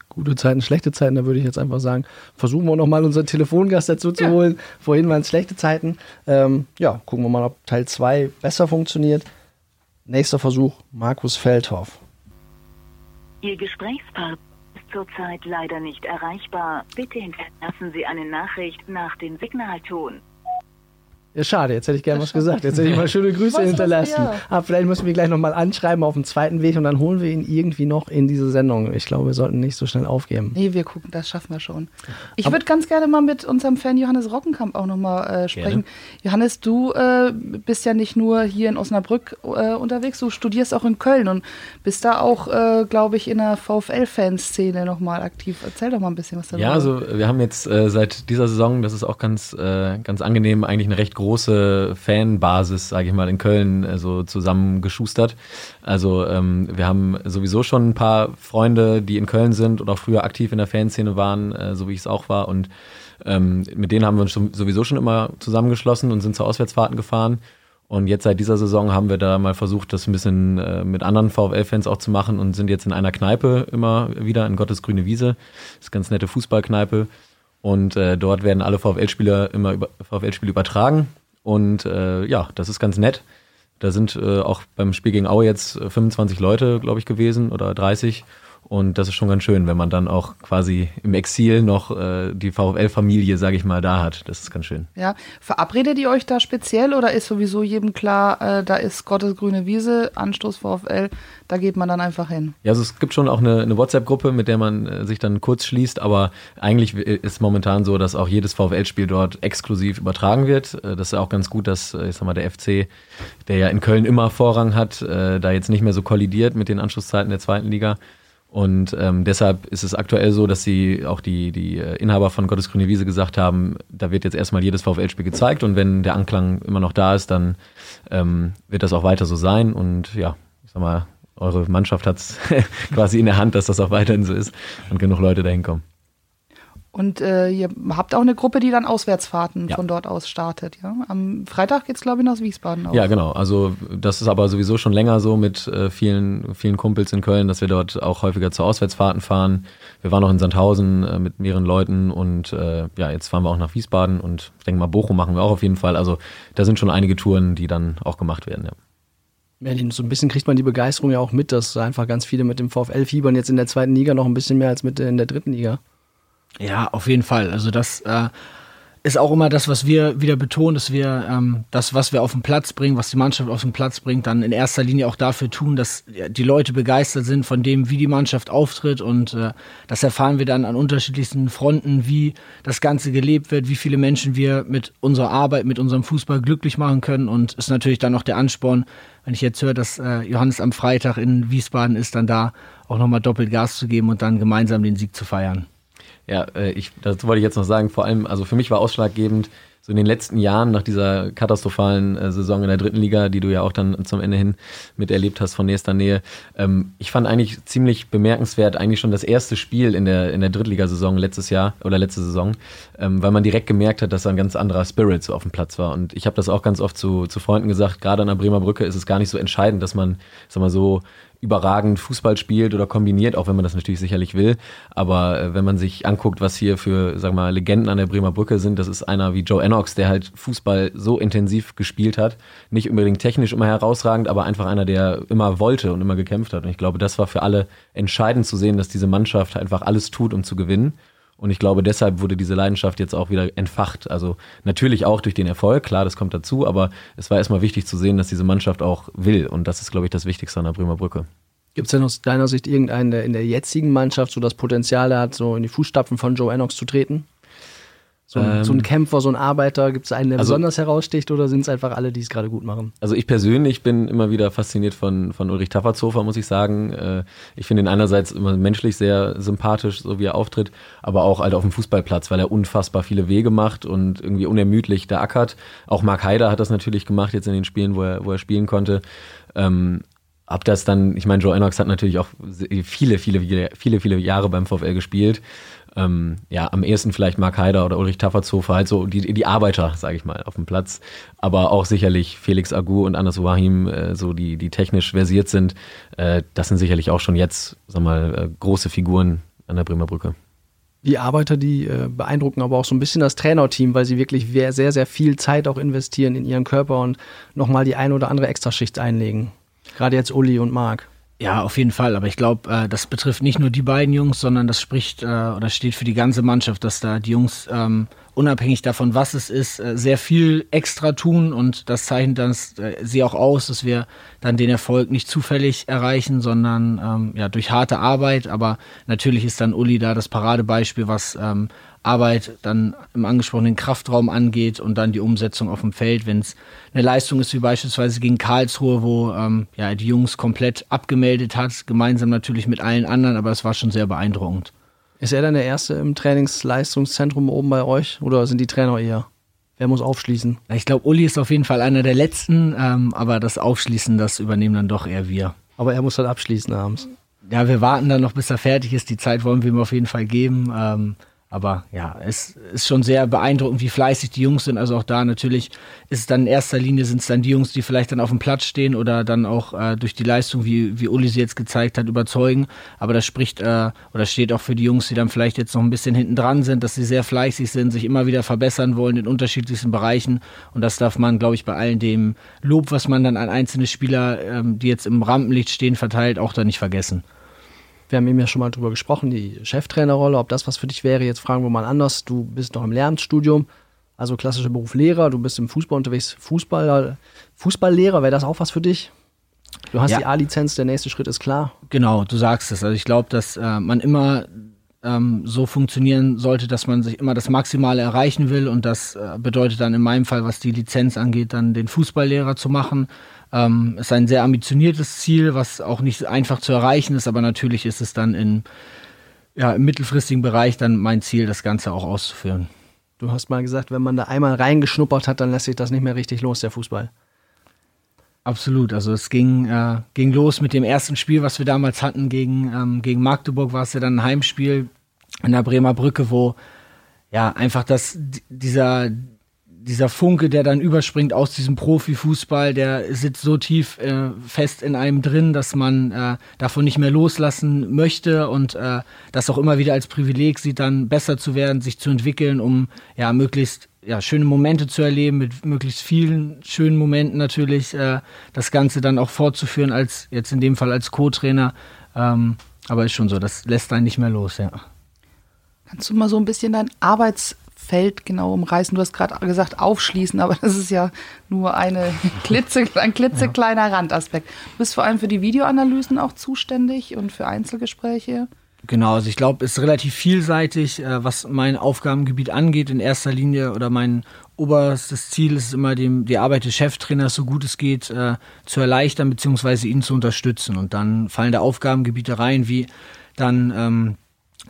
gute Zeiten, schlechte Zeiten, da würde ich jetzt einfach sagen, versuchen wir nochmal unseren Telefongast dazu zu ja. holen. Vorhin waren es schlechte Zeiten. Ähm, ja, gucken wir mal, ob Teil 2 besser funktioniert. Nächster Versuch, Markus Feldhoff. Ihr Gesprächspartner ist zurzeit leider nicht erreichbar. Bitte hinterlassen Sie eine Nachricht nach dem Signalton. Ja, schade, jetzt hätte ich gerne was gesagt. Jetzt hätte ich mal schöne Grüße hinterlassen. Ja. Aber vielleicht müssen wir gleich nochmal anschreiben auf dem zweiten Weg und dann holen wir ihn irgendwie noch in diese Sendung. Ich glaube, wir sollten nicht so schnell aufgeben. Nee, wir gucken, das schaffen wir schon. Ich würde ganz gerne mal mit unserem Fan Johannes Rockenkamp auch nochmal äh, sprechen. Gerne. Johannes, du äh, bist ja nicht nur hier in Osnabrück äh, unterwegs, du studierst auch in Köln und bist da auch, äh, glaube ich, in der VfL-Fanszene nochmal aktiv. Erzähl doch mal ein bisschen was darüber. Ja, also wir haben jetzt äh, seit dieser Saison, das ist auch ganz, äh, ganz angenehm, eigentlich eine recht große Fanbasis, sage ich mal, in Köln äh, so zusammengeschustert. Also ähm, wir haben sowieso schon ein paar Freunde, die in Köln sind und auch früher aktiv in der Fanszene waren, äh, so wie ich es auch war. Und ähm, mit denen haben wir uns schon, sowieso schon immer zusammengeschlossen und sind zu Auswärtsfahrten gefahren. Und jetzt seit dieser Saison haben wir da mal versucht, das ein bisschen äh, mit anderen VfL-Fans auch zu machen und sind jetzt in einer Kneipe immer wieder in Gottes grüne Wiese. Das ist eine ganz nette Fußballkneipe. Und äh, dort werden alle VfL-Spieler immer über, VfL-Spiele übertragen. Und äh, ja, das ist ganz nett. Da sind äh, auch beim Spiel gegen Aue jetzt 25 Leute, glaube ich, gewesen oder 30. Und das ist schon ganz schön, wenn man dann auch quasi im Exil noch äh, die VfL-Familie, sage ich mal, da hat. Das ist ganz schön. Ja, verabredet ihr euch da speziell oder ist sowieso jedem klar, äh, da ist Gottes grüne Wiese, Anstoß VfL, da geht man dann einfach hin? Ja, also es gibt schon auch eine, eine WhatsApp-Gruppe, mit der man äh, sich dann kurz schließt, aber eigentlich ist momentan so, dass auch jedes VfL-Spiel dort exklusiv übertragen wird. Äh, das ist auch ganz gut, dass, äh, ich sag mal, der FC, der ja in Köln immer Vorrang hat, äh, da jetzt nicht mehr so kollidiert mit den Anschlusszeiten der zweiten Liga. Und ähm, deshalb ist es aktuell so, dass sie auch die, die äh, Inhaber von Gottes Grüne Wiese gesagt haben, da wird jetzt erstmal jedes VfL-Spiel gezeigt und wenn der Anklang immer noch da ist, dann ähm, wird das auch weiter so sein. Und ja, ich sag mal, eure Mannschaft hat es *laughs* quasi in der Hand, dass das auch weiterhin so ist und genug Leute dahin kommen. Und äh, ihr habt auch eine Gruppe, die dann Auswärtsfahrten ja. von dort aus startet. Ja? Am Freitag geht es, glaube ich, nach Wiesbaden auch. Ja, genau. Also das ist aber sowieso schon länger so mit äh, vielen, vielen Kumpels in Köln, dass wir dort auch häufiger zu Auswärtsfahrten fahren. Wir waren auch in Sandhausen äh, mit mehreren Leuten und äh, ja, jetzt fahren wir auch nach Wiesbaden und ich denke mal, Bochum machen wir auch auf jeden Fall. Also da sind schon einige Touren, die dann auch gemacht werden, ja. Merlin, so ein bisschen kriegt man die Begeisterung ja auch mit, dass einfach ganz viele mit dem VfL fiebern jetzt in der zweiten Liga noch ein bisschen mehr als mit in der dritten Liga. Ja, auf jeden Fall. Also das äh, ist auch immer das, was wir wieder betonen, dass wir ähm, das, was wir auf den Platz bringen, was die Mannschaft auf den Platz bringt, dann in erster Linie auch dafür tun, dass die Leute begeistert sind von dem, wie die Mannschaft auftritt und äh, das erfahren wir dann an unterschiedlichsten Fronten, wie das Ganze gelebt wird, wie viele Menschen wir mit unserer Arbeit, mit unserem Fußball glücklich machen können und ist natürlich dann auch der Ansporn, wenn ich jetzt höre, dass äh, Johannes am Freitag in Wiesbaden ist, dann da auch nochmal doppelt Gas zu geben und dann gemeinsam den Sieg zu feiern. Ja, äh, ich, dazu wollte ich jetzt noch sagen, vor allem, also für mich war ausschlaggebend, so in den letzten Jahren nach dieser katastrophalen äh, Saison in der dritten Liga, die du ja auch dann zum Ende hin miterlebt hast von nächster Nähe. Ähm, ich fand eigentlich ziemlich bemerkenswert eigentlich schon das erste Spiel in der, in der Drittligasaison letztes Jahr oder letzte Saison, ähm, weil man direkt gemerkt hat, dass da ein ganz anderer Spirit so auf dem Platz war. Und ich habe das auch ganz oft zu, zu Freunden gesagt, gerade an der Bremer Brücke ist es gar nicht so entscheidend, dass man, sag mal so, überragend Fußball spielt oder kombiniert, auch wenn man das natürlich sicherlich will. Aber äh, wenn man sich anguckt, was hier für, sag mal, Legenden an der Bremer Brücke sind, das ist einer wie Joe Ennox, der halt Fußball so intensiv gespielt hat. Nicht unbedingt technisch immer herausragend, aber einfach einer, der immer wollte und immer gekämpft hat. Und ich glaube, das war für alle entscheidend zu sehen, dass diese Mannschaft einfach alles tut, um zu gewinnen. Und ich glaube, deshalb wurde diese Leidenschaft jetzt auch wieder entfacht. Also natürlich auch durch den Erfolg, klar, das kommt dazu, aber es war erstmal wichtig zu sehen, dass diese Mannschaft auch will. Und das ist, glaube ich, das Wichtigste an der Bremer Brücke. Gibt es denn aus deiner Sicht irgendeinen, der in der jetzigen Mannschaft so das Potenzial hat, so in die Fußstapfen von Joe Ennox zu treten? So ein, ähm, so ein, Kämpfer, so ein Arbeiter, gibt es einen, der also, besonders heraussticht oder sind es einfach alle, die es gerade gut machen? Also ich persönlich bin immer wieder fasziniert von, von Ulrich Taffertshofer, muss ich sagen. Äh, ich finde ihn einerseits immer menschlich sehr sympathisch, so wie er auftritt, aber auch halt auf dem Fußballplatz, weil er unfassbar viele Wege macht und irgendwie unermüdlich da ackert. Auch Mark Haider hat das natürlich gemacht jetzt in den Spielen, wo er, wo er spielen konnte. Ähm, ob das dann, ich meine, Joe Enox hat natürlich auch viele, viele, viele, viele Jahre beim VfL gespielt ähm, ja, am ehesten vielleicht Mark Haider oder Ulrich Taffertshofer, halt so die, die Arbeiter, sage ich mal, auf dem Platz. Aber auch sicherlich Felix Agu und Anas Wahim, äh, so die, die technisch versiert sind, äh, das sind sicherlich auch schon jetzt, sag mal, äh, große Figuren an der Bremer Brücke. Die Arbeiter, die äh, beeindrucken aber auch so ein bisschen das Trainerteam, weil sie wirklich sehr, sehr viel Zeit auch investieren in ihren Körper und nochmal die ein oder andere Extraschicht einlegen. Gerade jetzt Uli und Marc. Ja, auf jeden Fall. Aber ich glaube, äh, das betrifft nicht nur die beiden Jungs, sondern das spricht äh, oder steht für die ganze Mannschaft, dass da die Jungs ähm, unabhängig davon, was es ist, äh, sehr viel extra tun und das zeichnet dann äh, sie auch aus, dass wir dann den Erfolg nicht zufällig erreichen, sondern ähm, ja durch harte Arbeit. Aber natürlich ist dann Uli da das Paradebeispiel, was ähm, Arbeit dann im angesprochenen Kraftraum angeht und dann die Umsetzung auf dem Feld, wenn es eine Leistung ist wie beispielsweise gegen Karlsruhe, wo ähm, ja, die Jungs komplett abgemeldet hat, gemeinsam natürlich mit allen anderen, aber es war schon sehr beeindruckend. Ist er dann der Erste im Trainingsleistungszentrum oben bei euch oder sind die Trainer eher? Wer muss aufschließen? Ich glaube, Uli ist auf jeden Fall einer der Letzten, ähm, aber das Aufschließen, das übernehmen dann doch eher wir. Aber er muss dann abschließen abends. Ja, wir warten dann noch, bis er fertig ist. Die Zeit wollen wir ihm auf jeden Fall geben. Ähm, aber ja, es ist schon sehr beeindruckend, wie fleißig die Jungs sind. Also auch da natürlich ist es dann in erster Linie sind es dann die Jungs, die vielleicht dann auf dem Platz stehen oder dann auch äh, durch die Leistung, wie, wie Uli sie jetzt gezeigt hat, überzeugen. Aber das spricht äh, oder steht auch für die Jungs, die dann vielleicht jetzt noch ein bisschen hinten dran sind, dass sie sehr fleißig sind, sich immer wieder verbessern wollen in unterschiedlichsten Bereichen. Und das darf man, glaube ich, bei all dem Lob, was man dann an einzelne Spieler, ähm, die jetzt im Rampenlicht stehen, verteilt, auch da nicht vergessen. Wir haben eben ja schon mal drüber gesprochen, die Cheftrainerrolle, ob das was für dich wäre. Jetzt fragen wir mal anders. Du bist noch im Lehramtsstudium, also klassischer Beruf Lehrer, du bist im Fußball unterwegs, Fußball, Fußballlehrer, wäre das auch was für dich? Du hast ja. die A-Lizenz, der nächste Schritt ist klar. Genau, du sagst es. Also ich glaube, dass äh, man immer ähm, so funktionieren sollte, dass man sich immer das Maximale erreichen will und das äh, bedeutet dann in meinem Fall, was die Lizenz angeht, dann den Fußballlehrer zu machen ähm, ist ein sehr ambitioniertes Ziel, was auch nicht einfach zu erreichen ist, aber natürlich ist es dann in, ja, im mittelfristigen Bereich dann mein Ziel, das Ganze auch auszuführen. Du hast mal gesagt, wenn man da einmal reingeschnuppert hat, dann lässt sich das nicht mehr richtig los, der Fußball. Absolut. Also es ging, äh, ging los mit dem ersten Spiel, was wir damals hatten gegen, ähm, gegen Magdeburg, war es ja dann ein Heimspiel an der Bremer Brücke, wo ja einfach das, dieser, dieser Funke, der dann überspringt aus diesem Profifußball, der sitzt so tief äh, fest in einem drin, dass man äh, davon nicht mehr loslassen möchte und äh, das auch immer wieder als Privileg sieht, dann besser zu werden, sich zu entwickeln, um ja möglichst ja, schöne Momente zu erleben, mit möglichst vielen schönen Momenten natürlich, äh, das Ganze dann auch fortzuführen, als jetzt in dem Fall als Co-Trainer. Ähm, aber ist schon so, das lässt einen nicht mehr los, ja. Kannst du mal so ein bisschen dein Arbeits Feld genau umreißen? Du hast gerade gesagt, aufschließen, aber das ist ja nur eine *laughs* klitze, ein klitzekleiner ja. Randaspekt. Du bist vor allem für die Videoanalysen auch zuständig und für Einzelgespräche. Genau, also ich glaube, es ist relativ vielseitig, äh, was mein Aufgabengebiet angeht. In erster Linie oder mein oberstes Ziel ist immer, dem, die Arbeit des Cheftrainers so gut es geht äh, zu erleichtern bzw. ihn zu unterstützen. Und dann fallen da Aufgabengebiete rein, wie dann ähm,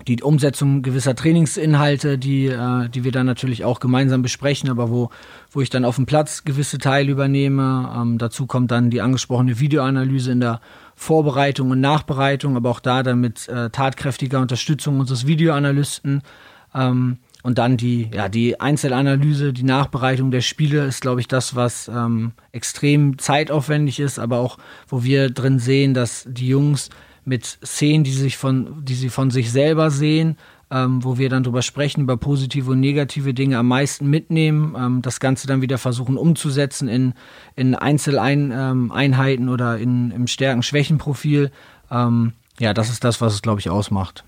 die Umsetzung gewisser Trainingsinhalte, die, äh, die wir dann natürlich auch gemeinsam besprechen, aber wo, wo ich dann auf dem Platz gewisse Teile übernehme. Ähm, dazu kommt dann die angesprochene Videoanalyse in der Vorbereitung und Nachbereitung, aber auch da dann mit äh, tatkräftiger Unterstützung unseres Videoanalysten. Ähm, und dann die, ja, die Einzelanalyse, die Nachbereitung der Spiele ist, glaube ich, das, was ähm, extrem zeitaufwendig ist, aber auch, wo wir drin sehen, dass die Jungs mit Szenen, die, sich von, die sie von sich selber sehen, ähm, wo wir dann drüber sprechen, über positive und negative Dinge am meisten mitnehmen, ähm, das Ganze dann wieder versuchen umzusetzen in, in Einzeleinheiten ähm, oder in, im Stärken-Schwächen-Profil. Ähm, ja, das ist das, was es, glaube ich, ausmacht.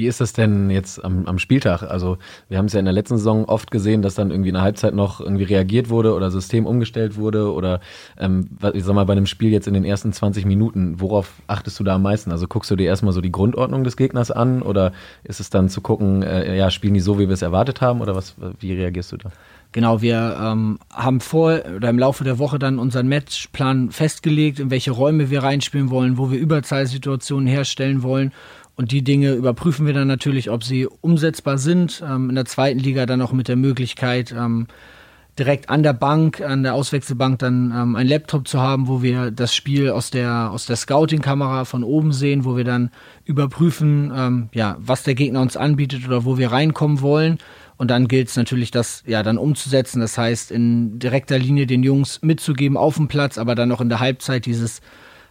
Wie ist das denn jetzt am, am Spieltag? Also wir haben es ja in der letzten Saison oft gesehen, dass dann irgendwie in der Halbzeit noch irgendwie reagiert wurde oder System umgestellt wurde oder ähm, ich sag mal bei einem Spiel jetzt in den ersten 20 Minuten, worauf achtest du da am meisten? Also guckst du dir erstmal so die Grundordnung des Gegners an oder ist es dann zu gucken, äh, ja, spielen die so, wie wir es erwartet haben oder was, wie reagierst du da? Genau, wir ähm, haben vor oder im Laufe der Woche dann unseren Matchplan festgelegt, in welche Räume wir reinspielen wollen, wo wir Überzahlsituationen herstellen wollen und die Dinge überprüfen wir dann natürlich, ob sie umsetzbar sind. Ähm, in der zweiten Liga dann auch mit der Möglichkeit, ähm, direkt an der Bank, an der Auswechselbank dann ähm, einen Laptop zu haben, wo wir das Spiel aus der, aus der Scouting-Kamera von oben sehen, wo wir dann überprüfen, ähm, ja, was der Gegner uns anbietet oder wo wir reinkommen wollen. Und dann gilt es natürlich, das ja dann umzusetzen. Das heißt, in direkter Linie den Jungs mitzugeben auf dem Platz, aber dann noch in der Halbzeit dieses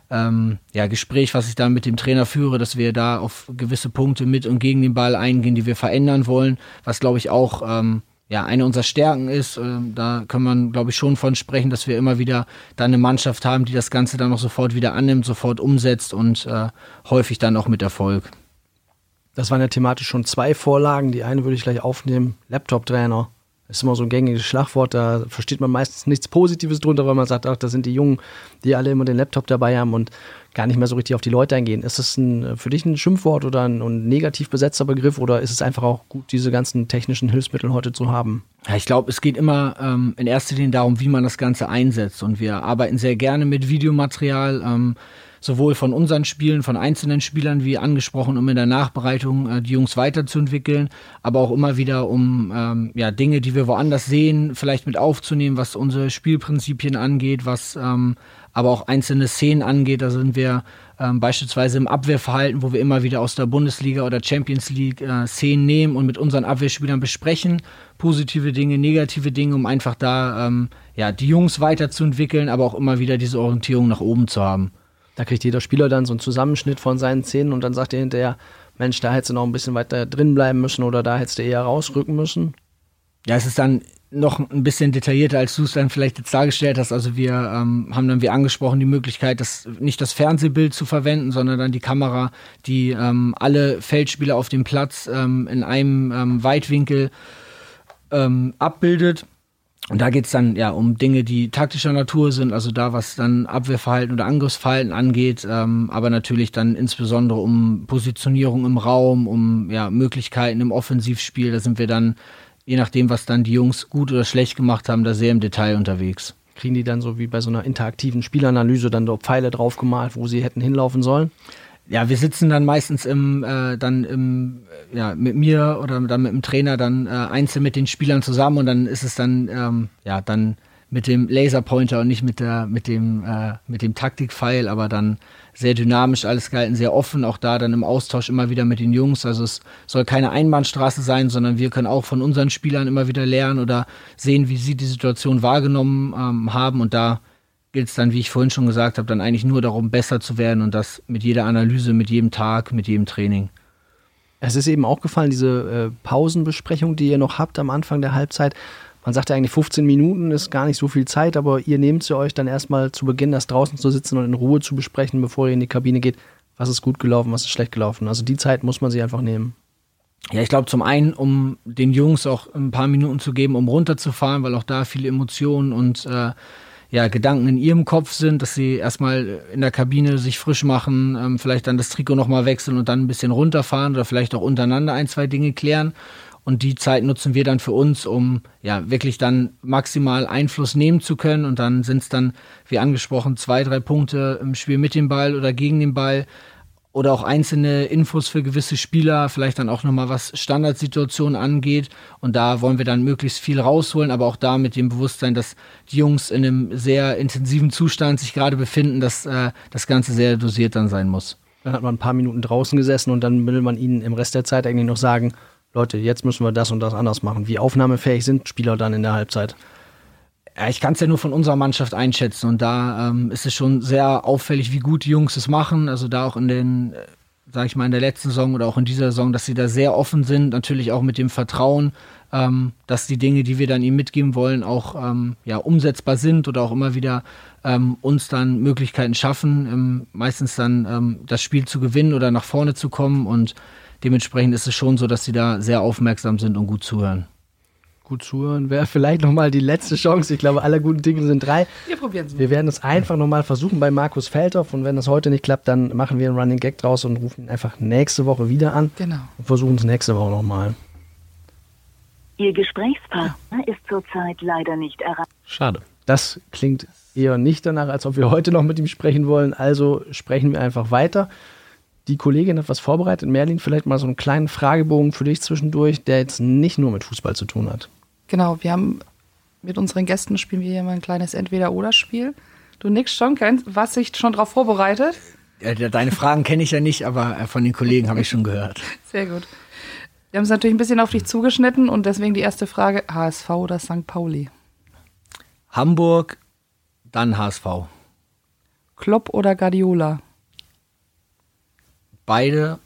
ähm, ja, Gespräch, was ich da mit dem Trainer führe, dass wir da auf gewisse Punkte mit und gegen den Ball eingehen, die wir verändern wollen, was glaube ich auch ähm, ja, eine unserer Stärken ist. Ähm, da kann man, glaube ich, schon von sprechen, dass wir immer wieder da eine Mannschaft haben, die das Ganze dann auch sofort wieder annimmt, sofort umsetzt und äh, häufig dann auch mit Erfolg. Das waren ja thematisch schon zwei Vorlagen. Die eine würde ich gleich aufnehmen. Laptop-Trainer. Das ist immer so ein gängiges Schlagwort, da versteht man meistens nichts Positives drunter, weil man sagt, ach, das sind die Jungen, die alle immer den Laptop dabei haben und gar nicht mehr so richtig auf die Leute eingehen. Ist das ein, für dich ein Schimpfwort oder ein, ein negativ besetzter Begriff oder ist es einfach auch gut, diese ganzen technischen Hilfsmittel heute zu haben? Ja, ich glaube, es geht immer ähm, in erster Linie darum, wie man das Ganze einsetzt und wir arbeiten sehr gerne mit Videomaterial. Ähm, sowohl von unseren Spielen, von einzelnen Spielern, wie angesprochen, um in der Nachbereitung äh, die Jungs weiterzuentwickeln, aber auch immer wieder, um ähm, ja, Dinge, die wir woanders sehen, vielleicht mit aufzunehmen, was unsere Spielprinzipien angeht, was ähm, aber auch einzelne Szenen angeht. Da sind wir ähm, beispielsweise im Abwehrverhalten, wo wir immer wieder aus der Bundesliga oder Champions League äh, Szenen nehmen und mit unseren Abwehrspielern besprechen, positive Dinge, negative Dinge, um einfach da ähm, ja, die Jungs weiterzuentwickeln, aber auch immer wieder diese Orientierung nach oben zu haben. Da kriegt jeder Spieler dann so einen Zusammenschnitt von seinen Szenen und dann sagt er hinterher, Mensch, da hättest du noch ein bisschen weiter drin bleiben müssen oder da hättest du eher rausrücken müssen. Ja, es ist dann noch ein bisschen detaillierter, als du es dann vielleicht jetzt dargestellt hast. Also wir ähm, haben dann wie angesprochen die Möglichkeit, das, nicht das Fernsehbild zu verwenden, sondern dann die Kamera, die ähm, alle Feldspieler auf dem Platz ähm, in einem ähm, Weitwinkel ähm, abbildet. Und da geht's dann ja um Dinge, die taktischer Natur sind, also da, was dann Abwehrverhalten oder Angriffsverhalten angeht, ähm, aber natürlich dann insbesondere um Positionierung im Raum, um ja, Möglichkeiten im Offensivspiel. Da sind wir dann, je nachdem, was dann die Jungs gut oder schlecht gemacht haben, da sehr im Detail unterwegs. Kriegen die dann so wie bei so einer interaktiven Spielanalyse dann so Pfeile draufgemalt, wo sie hätten hinlaufen sollen? Ja, wir sitzen dann meistens im, äh, dann im, ja, mit mir oder dann mit dem Trainer dann äh, einzeln mit den Spielern zusammen und dann ist es dann, ähm, ja, dann mit dem Laserpointer und nicht mit der, mit dem, äh, mit dem Taktikpfeil, aber dann sehr dynamisch alles gehalten, sehr offen, auch da dann im Austausch immer wieder mit den Jungs. Also es soll keine Einbahnstraße sein, sondern wir können auch von unseren Spielern immer wieder lernen oder sehen, wie sie die Situation wahrgenommen ähm, haben und da gilt es dann, wie ich vorhin schon gesagt habe, dann eigentlich nur darum, besser zu werden und das mit jeder Analyse, mit jedem Tag, mit jedem Training. Es ist eben auch gefallen, diese äh, Pausenbesprechung, die ihr noch habt am Anfang der Halbzeit. Man sagt ja eigentlich 15 Minuten ist gar nicht so viel Zeit, aber ihr nehmt sie euch dann erstmal zu Beginn, das draußen zu sitzen und in Ruhe zu besprechen, bevor ihr in die Kabine geht. Was ist gut gelaufen, was ist schlecht gelaufen? Also die Zeit muss man sich einfach nehmen. Ja, ich glaube zum einen, um den Jungs auch ein paar Minuten zu geben, um runterzufahren, weil auch da viele Emotionen und äh, ja, Gedanken in ihrem Kopf sind, dass sie erstmal in der Kabine sich frisch machen, ähm, vielleicht dann das Trikot nochmal wechseln und dann ein bisschen runterfahren oder vielleicht auch untereinander ein, zwei Dinge klären. Und die Zeit nutzen wir dann für uns, um ja wirklich dann maximal Einfluss nehmen zu können. Und dann sind es dann, wie angesprochen, zwei, drei Punkte im Spiel mit dem Ball oder gegen den Ball. Oder auch einzelne Infos für gewisse Spieler, vielleicht dann auch nochmal was Standardsituationen angeht. Und da wollen wir dann möglichst viel rausholen, aber auch da mit dem Bewusstsein, dass die Jungs in einem sehr intensiven Zustand sich gerade befinden, dass äh, das Ganze sehr dosiert dann sein muss. Dann hat man ein paar Minuten draußen gesessen und dann will man ihnen im Rest der Zeit eigentlich noch sagen, Leute, jetzt müssen wir das und das anders machen. Wie aufnahmefähig sind Spieler dann in der Halbzeit? Ja, ich kann es ja nur von unserer Mannschaft einschätzen und da ähm, ist es schon sehr auffällig, wie gut die Jungs es machen. Also da auch in den, äh, sag ich mal, in der letzten Saison oder auch in dieser Saison, dass sie da sehr offen sind, natürlich auch mit dem Vertrauen, ähm, dass die Dinge, die wir dann ihnen mitgeben wollen, auch ähm, ja, umsetzbar sind oder auch immer wieder ähm, uns dann Möglichkeiten schaffen, ähm, meistens dann ähm, das Spiel zu gewinnen oder nach vorne zu kommen und dementsprechend ist es schon so, dass sie da sehr aufmerksam sind und gut zuhören gut zuhören, wäre vielleicht nochmal die letzte Chance. Ich glaube, alle guten Dinge sind drei. Wir probieren es. Wir werden es einfach nochmal versuchen bei Markus Feldhoff und wenn das heute nicht klappt, dann machen wir einen Running Gag draus und rufen ihn einfach nächste Woche wieder an. Genau. Und versuchen es nächste Woche nochmal. Ihr Gesprächspartner ist zurzeit leider nicht erreicht. Schade. Das klingt eher nicht danach, als ob wir heute noch mit ihm sprechen wollen. Also sprechen wir einfach weiter. Die Kollegin hat was vorbereitet. Merlin, vielleicht mal so einen kleinen Fragebogen für dich zwischendurch, der jetzt nicht nur mit Fußball zu tun hat. Genau, wir haben mit unseren Gästen spielen wir hier mal ein kleines Entweder-Oder-Spiel. Du nix schon, kennst, was sich schon darauf vorbereitet? Deine Fragen kenne ich ja nicht, aber äh, von den Kollegen habe ich schon gehört. Sehr gut. Wir haben es natürlich ein bisschen auf dich zugeschnitten und deswegen die erste Frage: HSV oder St. Pauli? Hamburg, dann HSV. Klopp oder Guardiola? Beide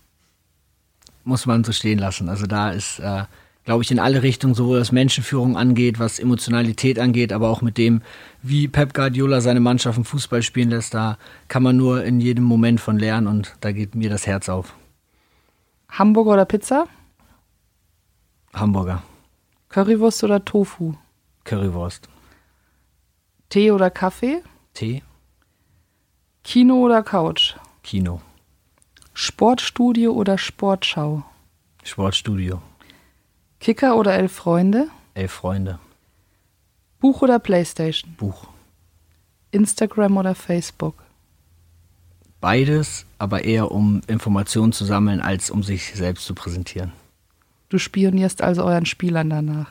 muss man so stehen lassen. Also da ist äh, glaube ich, in alle Richtungen, sowohl was Menschenführung angeht, was Emotionalität angeht, aber auch mit dem, wie Pep Guardiola seine Mannschaft im Fußball spielen lässt, da kann man nur in jedem Moment von lernen und da geht mir das Herz auf. Hamburger oder Pizza? Hamburger. Currywurst oder Tofu? Currywurst. Tee oder Kaffee? Tee. Kino oder Couch? Kino. Sportstudio oder Sportschau? Sportstudio. Kicker oder Elf Freunde? Elf Freunde. Buch oder Playstation? Buch. Instagram oder Facebook? Beides, aber eher um Informationen zu sammeln, als um sich selbst zu präsentieren. Du spionierst also euren Spielern danach?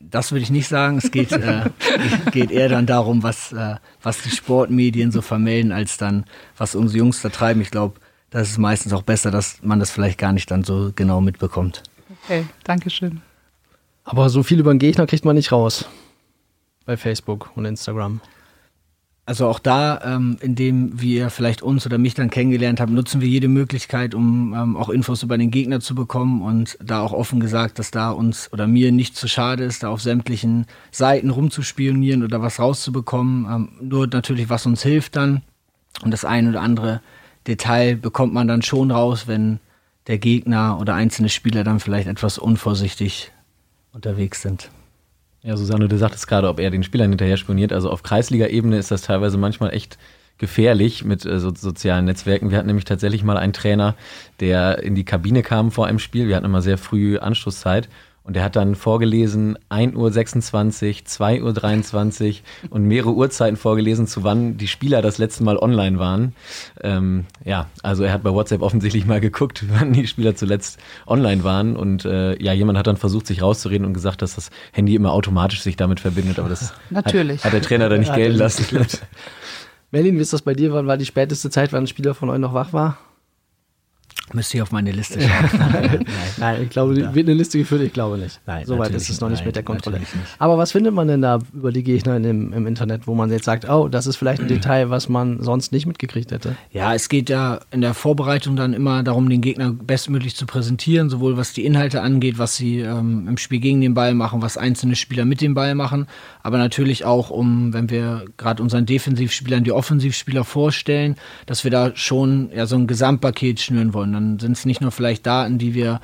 Das würde ich nicht sagen. Es geht, äh, *laughs* geht eher dann darum, was, äh, was die Sportmedien so vermelden, als dann, was unsere Jungs da treiben. Ich glaube, das ist meistens auch besser, dass man das vielleicht gar nicht dann so genau mitbekommt. Okay, danke schön. Aber so viel über den Gegner kriegt man nicht raus. Bei Facebook und Instagram. Also auch da, ähm, indem wir vielleicht uns oder mich dann kennengelernt haben, nutzen wir jede Möglichkeit, um ähm, auch Infos über den Gegner zu bekommen und da auch offen gesagt, dass da uns oder mir nicht zu schade ist, da auf sämtlichen Seiten rumzuspionieren oder was rauszubekommen. Ähm, nur natürlich, was uns hilft dann. Und das ein oder andere Detail bekommt man dann schon raus, wenn der Gegner oder einzelne Spieler dann vielleicht etwas unvorsichtig unterwegs sind. Ja, Susanne, du sagtest gerade, ob er den Spielern hinterher spioniert. Also auf Kreisliga-Ebene ist das teilweise manchmal echt gefährlich mit äh, so, sozialen Netzwerken. Wir hatten nämlich tatsächlich mal einen Trainer, der in die Kabine kam vor einem Spiel. Wir hatten immer sehr früh Anschlusszeit und er hat dann vorgelesen 1.26 Uhr, 2.23 Uhr und mehrere Uhrzeiten vorgelesen, zu wann die Spieler das letzte Mal online waren. Ähm, ja, also er hat bei WhatsApp offensichtlich mal geguckt, *laughs* wann die Spieler zuletzt online waren. Und äh, ja, jemand hat dann versucht, sich rauszureden und gesagt, dass das Handy immer automatisch sich damit verbindet. Aber das Natürlich. Hat, hat der Trainer da nicht gelten lassen. *laughs* Melin, wie ist das bei dir? Wann war die späteste Zeit, wann ein Spieler von euch noch wach war? Müsste ich auf meine Liste schauen. *laughs* nein, nein, ich glaube, ja. wird eine Liste geführt? Ich glaube nicht. Nein, Soweit ist es noch nicht nein, mit der Kontrolle. Aber was findet man denn da über die Gegner im, im, Internet, wo man jetzt sagt, oh, das ist vielleicht ein *clears throat* Detail, was man sonst nicht mitgekriegt hätte? Ja, es geht ja in der Vorbereitung dann immer darum, den Gegner bestmöglich zu präsentieren, sowohl was die Inhalte angeht, was sie ähm, im Spiel gegen den Ball machen, was einzelne Spieler mit dem Ball machen, aber natürlich auch um, wenn wir gerade unseren Defensivspielern die Offensivspieler vorstellen, dass wir da schon ja so ein Gesamtpaket schnüren wollen. Dann sind es nicht nur vielleicht Daten, die wir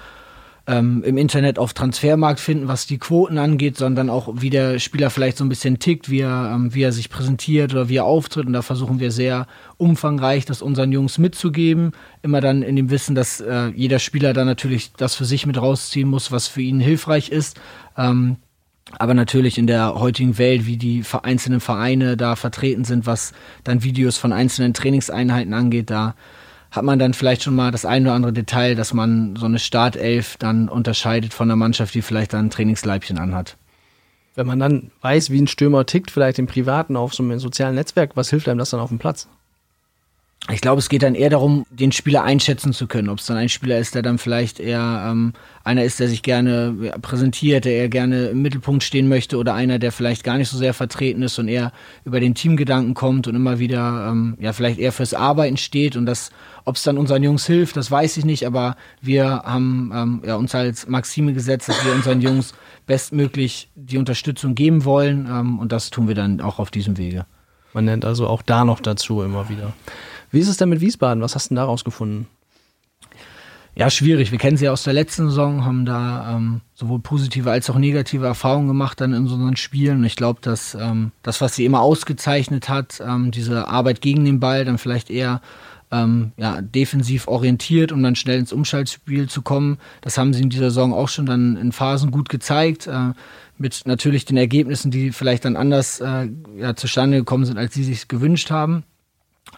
ähm, im Internet auf Transfermarkt finden, was die Quoten angeht, sondern auch, wie der Spieler vielleicht so ein bisschen tickt, wie er, ähm, wie er sich präsentiert oder wie er auftritt. Und da versuchen wir sehr umfangreich, das unseren Jungs mitzugeben. Immer dann in dem Wissen, dass äh, jeder Spieler dann natürlich das für sich mit rausziehen muss, was für ihn hilfreich ist. Ähm, aber natürlich in der heutigen Welt, wie die einzelnen Vereine da vertreten sind, was dann Videos von einzelnen Trainingseinheiten angeht, da hat man dann vielleicht schon mal das ein oder andere Detail, dass man so eine Startelf dann unterscheidet von einer Mannschaft, die vielleicht dann ein Trainingsleibchen anhat. Wenn man dann weiß, wie ein Stürmer tickt, vielleicht im Privaten auf so einem sozialen Netzwerk, was hilft einem das dann auf dem Platz? Ich glaube, es geht dann eher darum, den Spieler einschätzen zu können. Ob es dann ein Spieler ist, der dann vielleicht eher ähm, einer ist, der sich gerne präsentiert, der eher gerne im Mittelpunkt stehen möchte oder einer, der vielleicht gar nicht so sehr vertreten ist und eher über den Teamgedanken kommt und immer wieder ähm, ja vielleicht eher fürs Arbeiten steht und das, ob es dann unseren Jungs hilft, das weiß ich nicht, aber wir haben ähm, ja, uns als Maxime gesetzt, dass wir unseren Jungs bestmöglich die Unterstützung geben wollen ähm, und das tun wir dann auch auf diesem Wege. Man nennt also auch da noch dazu immer wieder. Wie ist es denn mit Wiesbaden? Was hast du da rausgefunden? Ja, schwierig. Wir kennen sie ja aus der letzten Saison, haben da ähm, sowohl positive als auch negative Erfahrungen gemacht dann in unseren Spielen. Und ich glaube, dass ähm, das, was sie immer ausgezeichnet hat, ähm, diese Arbeit gegen den Ball, dann vielleicht eher ähm, ja, defensiv orientiert, um dann schnell ins Umschaltspiel zu kommen. Das haben sie in dieser Saison auch schon dann in Phasen gut gezeigt. Äh, mit natürlich den Ergebnissen, die vielleicht dann anders äh, ja, zustande gekommen sind, als sie sich gewünscht haben.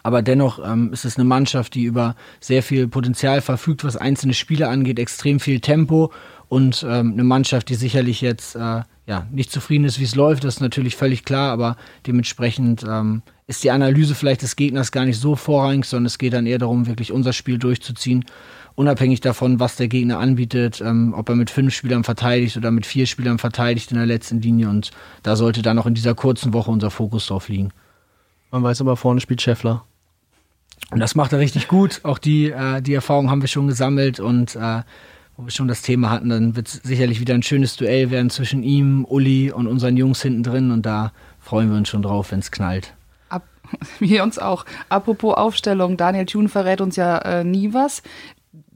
Aber dennoch ähm, ist es eine Mannschaft, die über sehr viel Potenzial verfügt, was einzelne Spiele angeht, extrem viel Tempo und ähm, eine Mannschaft, die sicherlich jetzt äh, ja, nicht zufrieden ist, wie es läuft, das ist natürlich völlig klar, aber dementsprechend ähm, ist die Analyse vielleicht des Gegners gar nicht so vorrangig, sondern es geht dann eher darum, wirklich unser Spiel durchzuziehen, unabhängig davon, was der Gegner anbietet, ähm, ob er mit fünf Spielern verteidigt oder mit vier Spielern verteidigt in der letzten Linie und da sollte dann auch in dieser kurzen Woche unser Fokus drauf liegen. Man weiß aber, vorne spielt Scheffler. Und das macht er richtig gut. Auch die, äh, die Erfahrung haben wir schon gesammelt und äh, wo wir schon das Thema hatten, dann wird es sicherlich wieder ein schönes Duell werden zwischen ihm, Uli und unseren Jungs hinten drin und da freuen wir uns schon drauf, wenn es knallt. Ab, *laughs* wir uns auch. Apropos Aufstellung, Daniel Thun verrät uns ja äh, nie was.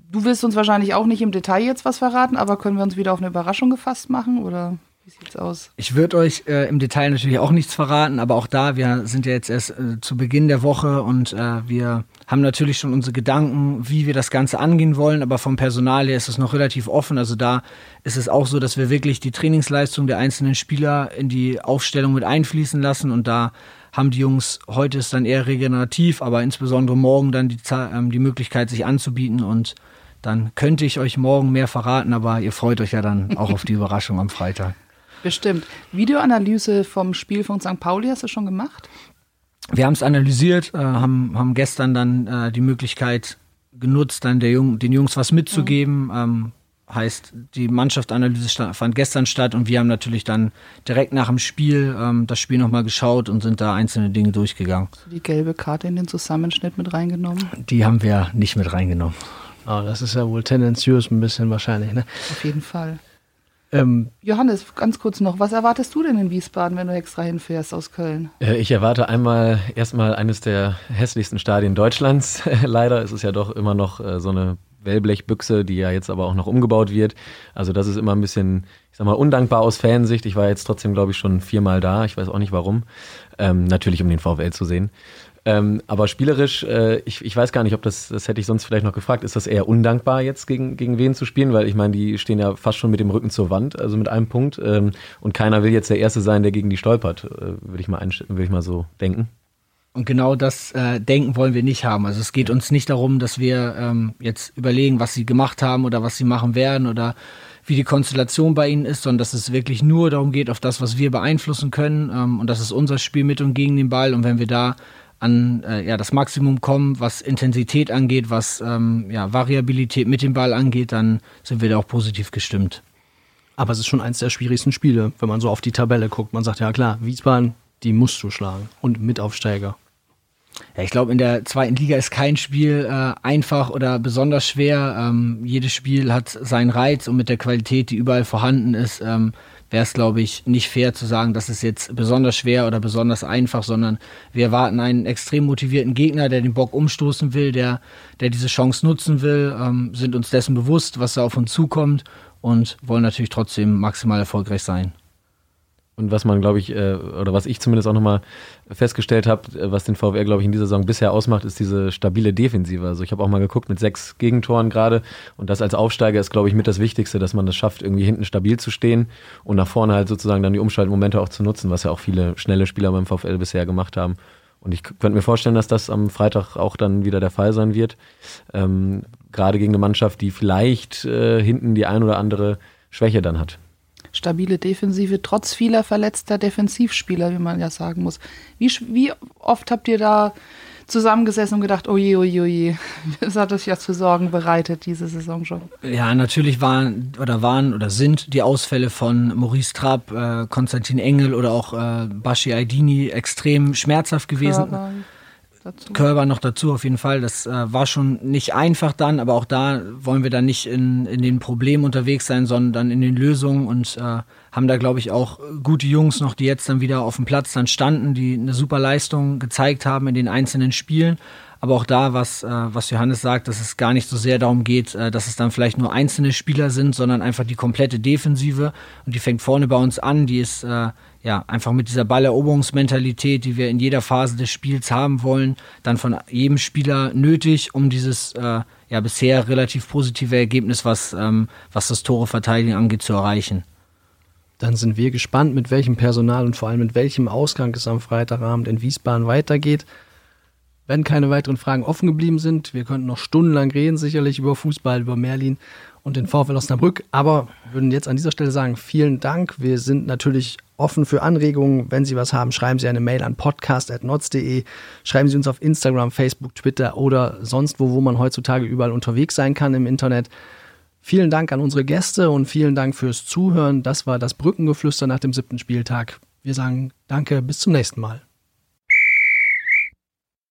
Du wirst uns wahrscheinlich auch nicht im Detail jetzt was verraten, aber können wir uns wieder auf eine Überraschung gefasst machen oder? Wie sieht's aus? Ich würde euch äh, im Detail natürlich auch nichts verraten, aber auch da, wir sind ja jetzt erst äh, zu Beginn der Woche und äh, wir haben natürlich schon unsere Gedanken, wie wir das Ganze angehen wollen, aber vom Personal her ist es noch relativ offen. Also da ist es auch so, dass wir wirklich die Trainingsleistung der einzelnen Spieler in die Aufstellung mit einfließen lassen und da haben die Jungs, heute ist dann eher regenerativ, aber insbesondere morgen dann die, ähm, die Möglichkeit, sich anzubieten und dann könnte ich euch morgen mehr verraten, aber ihr freut euch ja dann auch auf die Überraschung am Freitag. Bestimmt. Videoanalyse vom Spiel von St. Pauli hast du schon gemacht? Wir haben es analysiert, äh, haben, haben gestern dann äh, die Möglichkeit genutzt, dann der Jung, den Jungs was mitzugeben. Mhm. Ähm, heißt, die Mannschaftsanalyse fand gestern statt und wir haben natürlich dann direkt nach dem Spiel ähm, das Spiel nochmal geschaut und sind da einzelne Dinge durchgegangen. Hast du die gelbe Karte in den Zusammenschnitt mit reingenommen? Die haben wir nicht mit reingenommen. Oh, das ist ja wohl tendenziös ein bisschen wahrscheinlich, ne? Auf jeden Fall. Ähm, Johannes, ganz kurz noch, was erwartest du denn in Wiesbaden, wenn du extra hinfährst aus Köln? Äh, ich erwarte einmal erstmal eines der hässlichsten Stadien Deutschlands. *laughs* Leider ist es ja doch immer noch äh, so eine Wellblechbüchse, die ja jetzt aber auch noch umgebaut wird. Also das ist immer ein bisschen, ich sag mal, undankbar aus Fansicht. Ich war jetzt trotzdem, glaube ich, schon viermal da. Ich weiß auch nicht warum. Ähm, natürlich, um den VfL zu sehen. Ähm, aber spielerisch, äh, ich, ich weiß gar nicht, ob das, das hätte ich sonst vielleicht noch gefragt, ist das eher undankbar jetzt gegen, gegen wen zu spielen? Weil ich meine, die stehen ja fast schon mit dem Rücken zur Wand, also mit einem Punkt. Ähm, und keiner will jetzt der Erste sein, der gegen die stolpert, äh, würde ich, mal ich mal so denken. Und genau das äh, Denken wollen wir nicht haben. Also es geht uns nicht darum, dass wir ähm, jetzt überlegen, was sie gemacht haben oder was sie machen werden oder wie die Konstellation bei ihnen ist, sondern dass es wirklich nur darum geht, auf das, was wir beeinflussen können. Ähm, und das ist unser Spiel mit und gegen den Ball. Und wenn wir da an äh, ja, das Maximum kommen, was Intensität angeht, was ähm, ja, Variabilität mit dem Ball angeht, dann sind wir da auch positiv gestimmt. Aber es ist schon eins der schwierigsten Spiele, wenn man so auf die Tabelle guckt. Man sagt, ja klar, Wiesbaden, die musst du schlagen. Und Mitaufsteiger. Ja, ich glaube, in der zweiten Liga ist kein Spiel äh, einfach oder besonders schwer. Ähm, jedes Spiel hat seinen Reiz und mit der Qualität, die überall vorhanden ist, ähm, wäre es, glaube ich, nicht fair zu sagen, das ist jetzt besonders schwer oder besonders einfach, sondern wir erwarten einen extrem motivierten Gegner, der den Bock umstoßen will, der, der diese Chance nutzen will, ähm, sind uns dessen bewusst, was da auf uns zukommt und wollen natürlich trotzdem maximal erfolgreich sein. Und was man, glaube ich, äh, oder was ich zumindest auch nochmal festgestellt habe, äh, was den VfR, glaube ich, in dieser Saison bisher ausmacht, ist diese stabile Defensive. Also ich habe auch mal geguckt mit sechs Gegentoren gerade und das als Aufsteiger ist, glaube ich, mit das Wichtigste, dass man das schafft, irgendwie hinten stabil zu stehen und nach vorne halt sozusagen dann die Umschaltmomente auch zu nutzen, was ja auch viele schnelle Spieler beim VfL bisher gemacht haben. Und ich könnte mir vorstellen, dass das am Freitag auch dann wieder der Fall sein wird. Ähm, gerade gegen eine Mannschaft, die vielleicht äh, hinten die ein oder andere Schwäche dann hat. Stabile Defensive, trotz vieler verletzter Defensivspieler, wie man ja sagen muss. Wie, wie oft habt ihr da zusammengesessen und gedacht, oje, oje, oje, *laughs* das hat euch ja zu Sorgen bereitet, diese Saison schon. Ja, natürlich waren oder waren oder sind die Ausfälle von Maurice Trapp, äh, Konstantin Engel oder auch äh, Bashi Aidini extrem schmerzhaft gewesen. Körper. Dazu. Körper noch dazu auf jeden Fall. Das äh, war schon nicht einfach dann, aber auch da wollen wir dann nicht in, in den Problemen unterwegs sein, sondern in den Lösungen und äh, haben da, glaube ich, auch gute Jungs noch, die jetzt dann wieder auf dem Platz dann standen, die eine super Leistung gezeigt haben in den einzelnen Spielen. Aber auch da, was, äh, was Johannes sagt, dass es gar nicht so sehr darum geht, äh, dass es dann vielleicht nur einzelne Spieler sind, sondern einfach die komplette Defensive. Und die fängt vorne bei uns an. Die ist äh, ja einfach mit dieser Balleroberungsmentalität, die wir in jeder Phase des Spiels haben wollen, dann von jedem Spieler nötig, um dieses äh, ja bisher relativ positive Ergebnis, was, ähm, was das Tore verteidigen angeht, zu erreichen. Dann sind wir gespannt, mit welchem Personal und vor allem mit welchem Ausgang es am Freitagabend in Wiesbaden weitergeht. Wenn keine weiteren Fragen offen geblieben sind, wir könnten noch stundenlang reden, sicherlich über Fußball, über Merlin und den VfL Osnabrück. Aber würden jetzt an dieser Stelle sagen, vielen Dank. Wir sind natürlich offen für Anregungen. Wenn Sie was haben, schreiben Sie eine Mail an podcast.notz.de. Schreiben Sie uns auf Instagram, Facebook, Twitter oder sonst wo, wo man heutzutage überall unterwegs sein kann im Internet. Vielen Dank an unsere Gäste und vielen Dank fürs Zuhören. Das war das Brückengeflüster nach dem siebten Spieltag. Wir sagen Danke, bis zum nächsten Mal.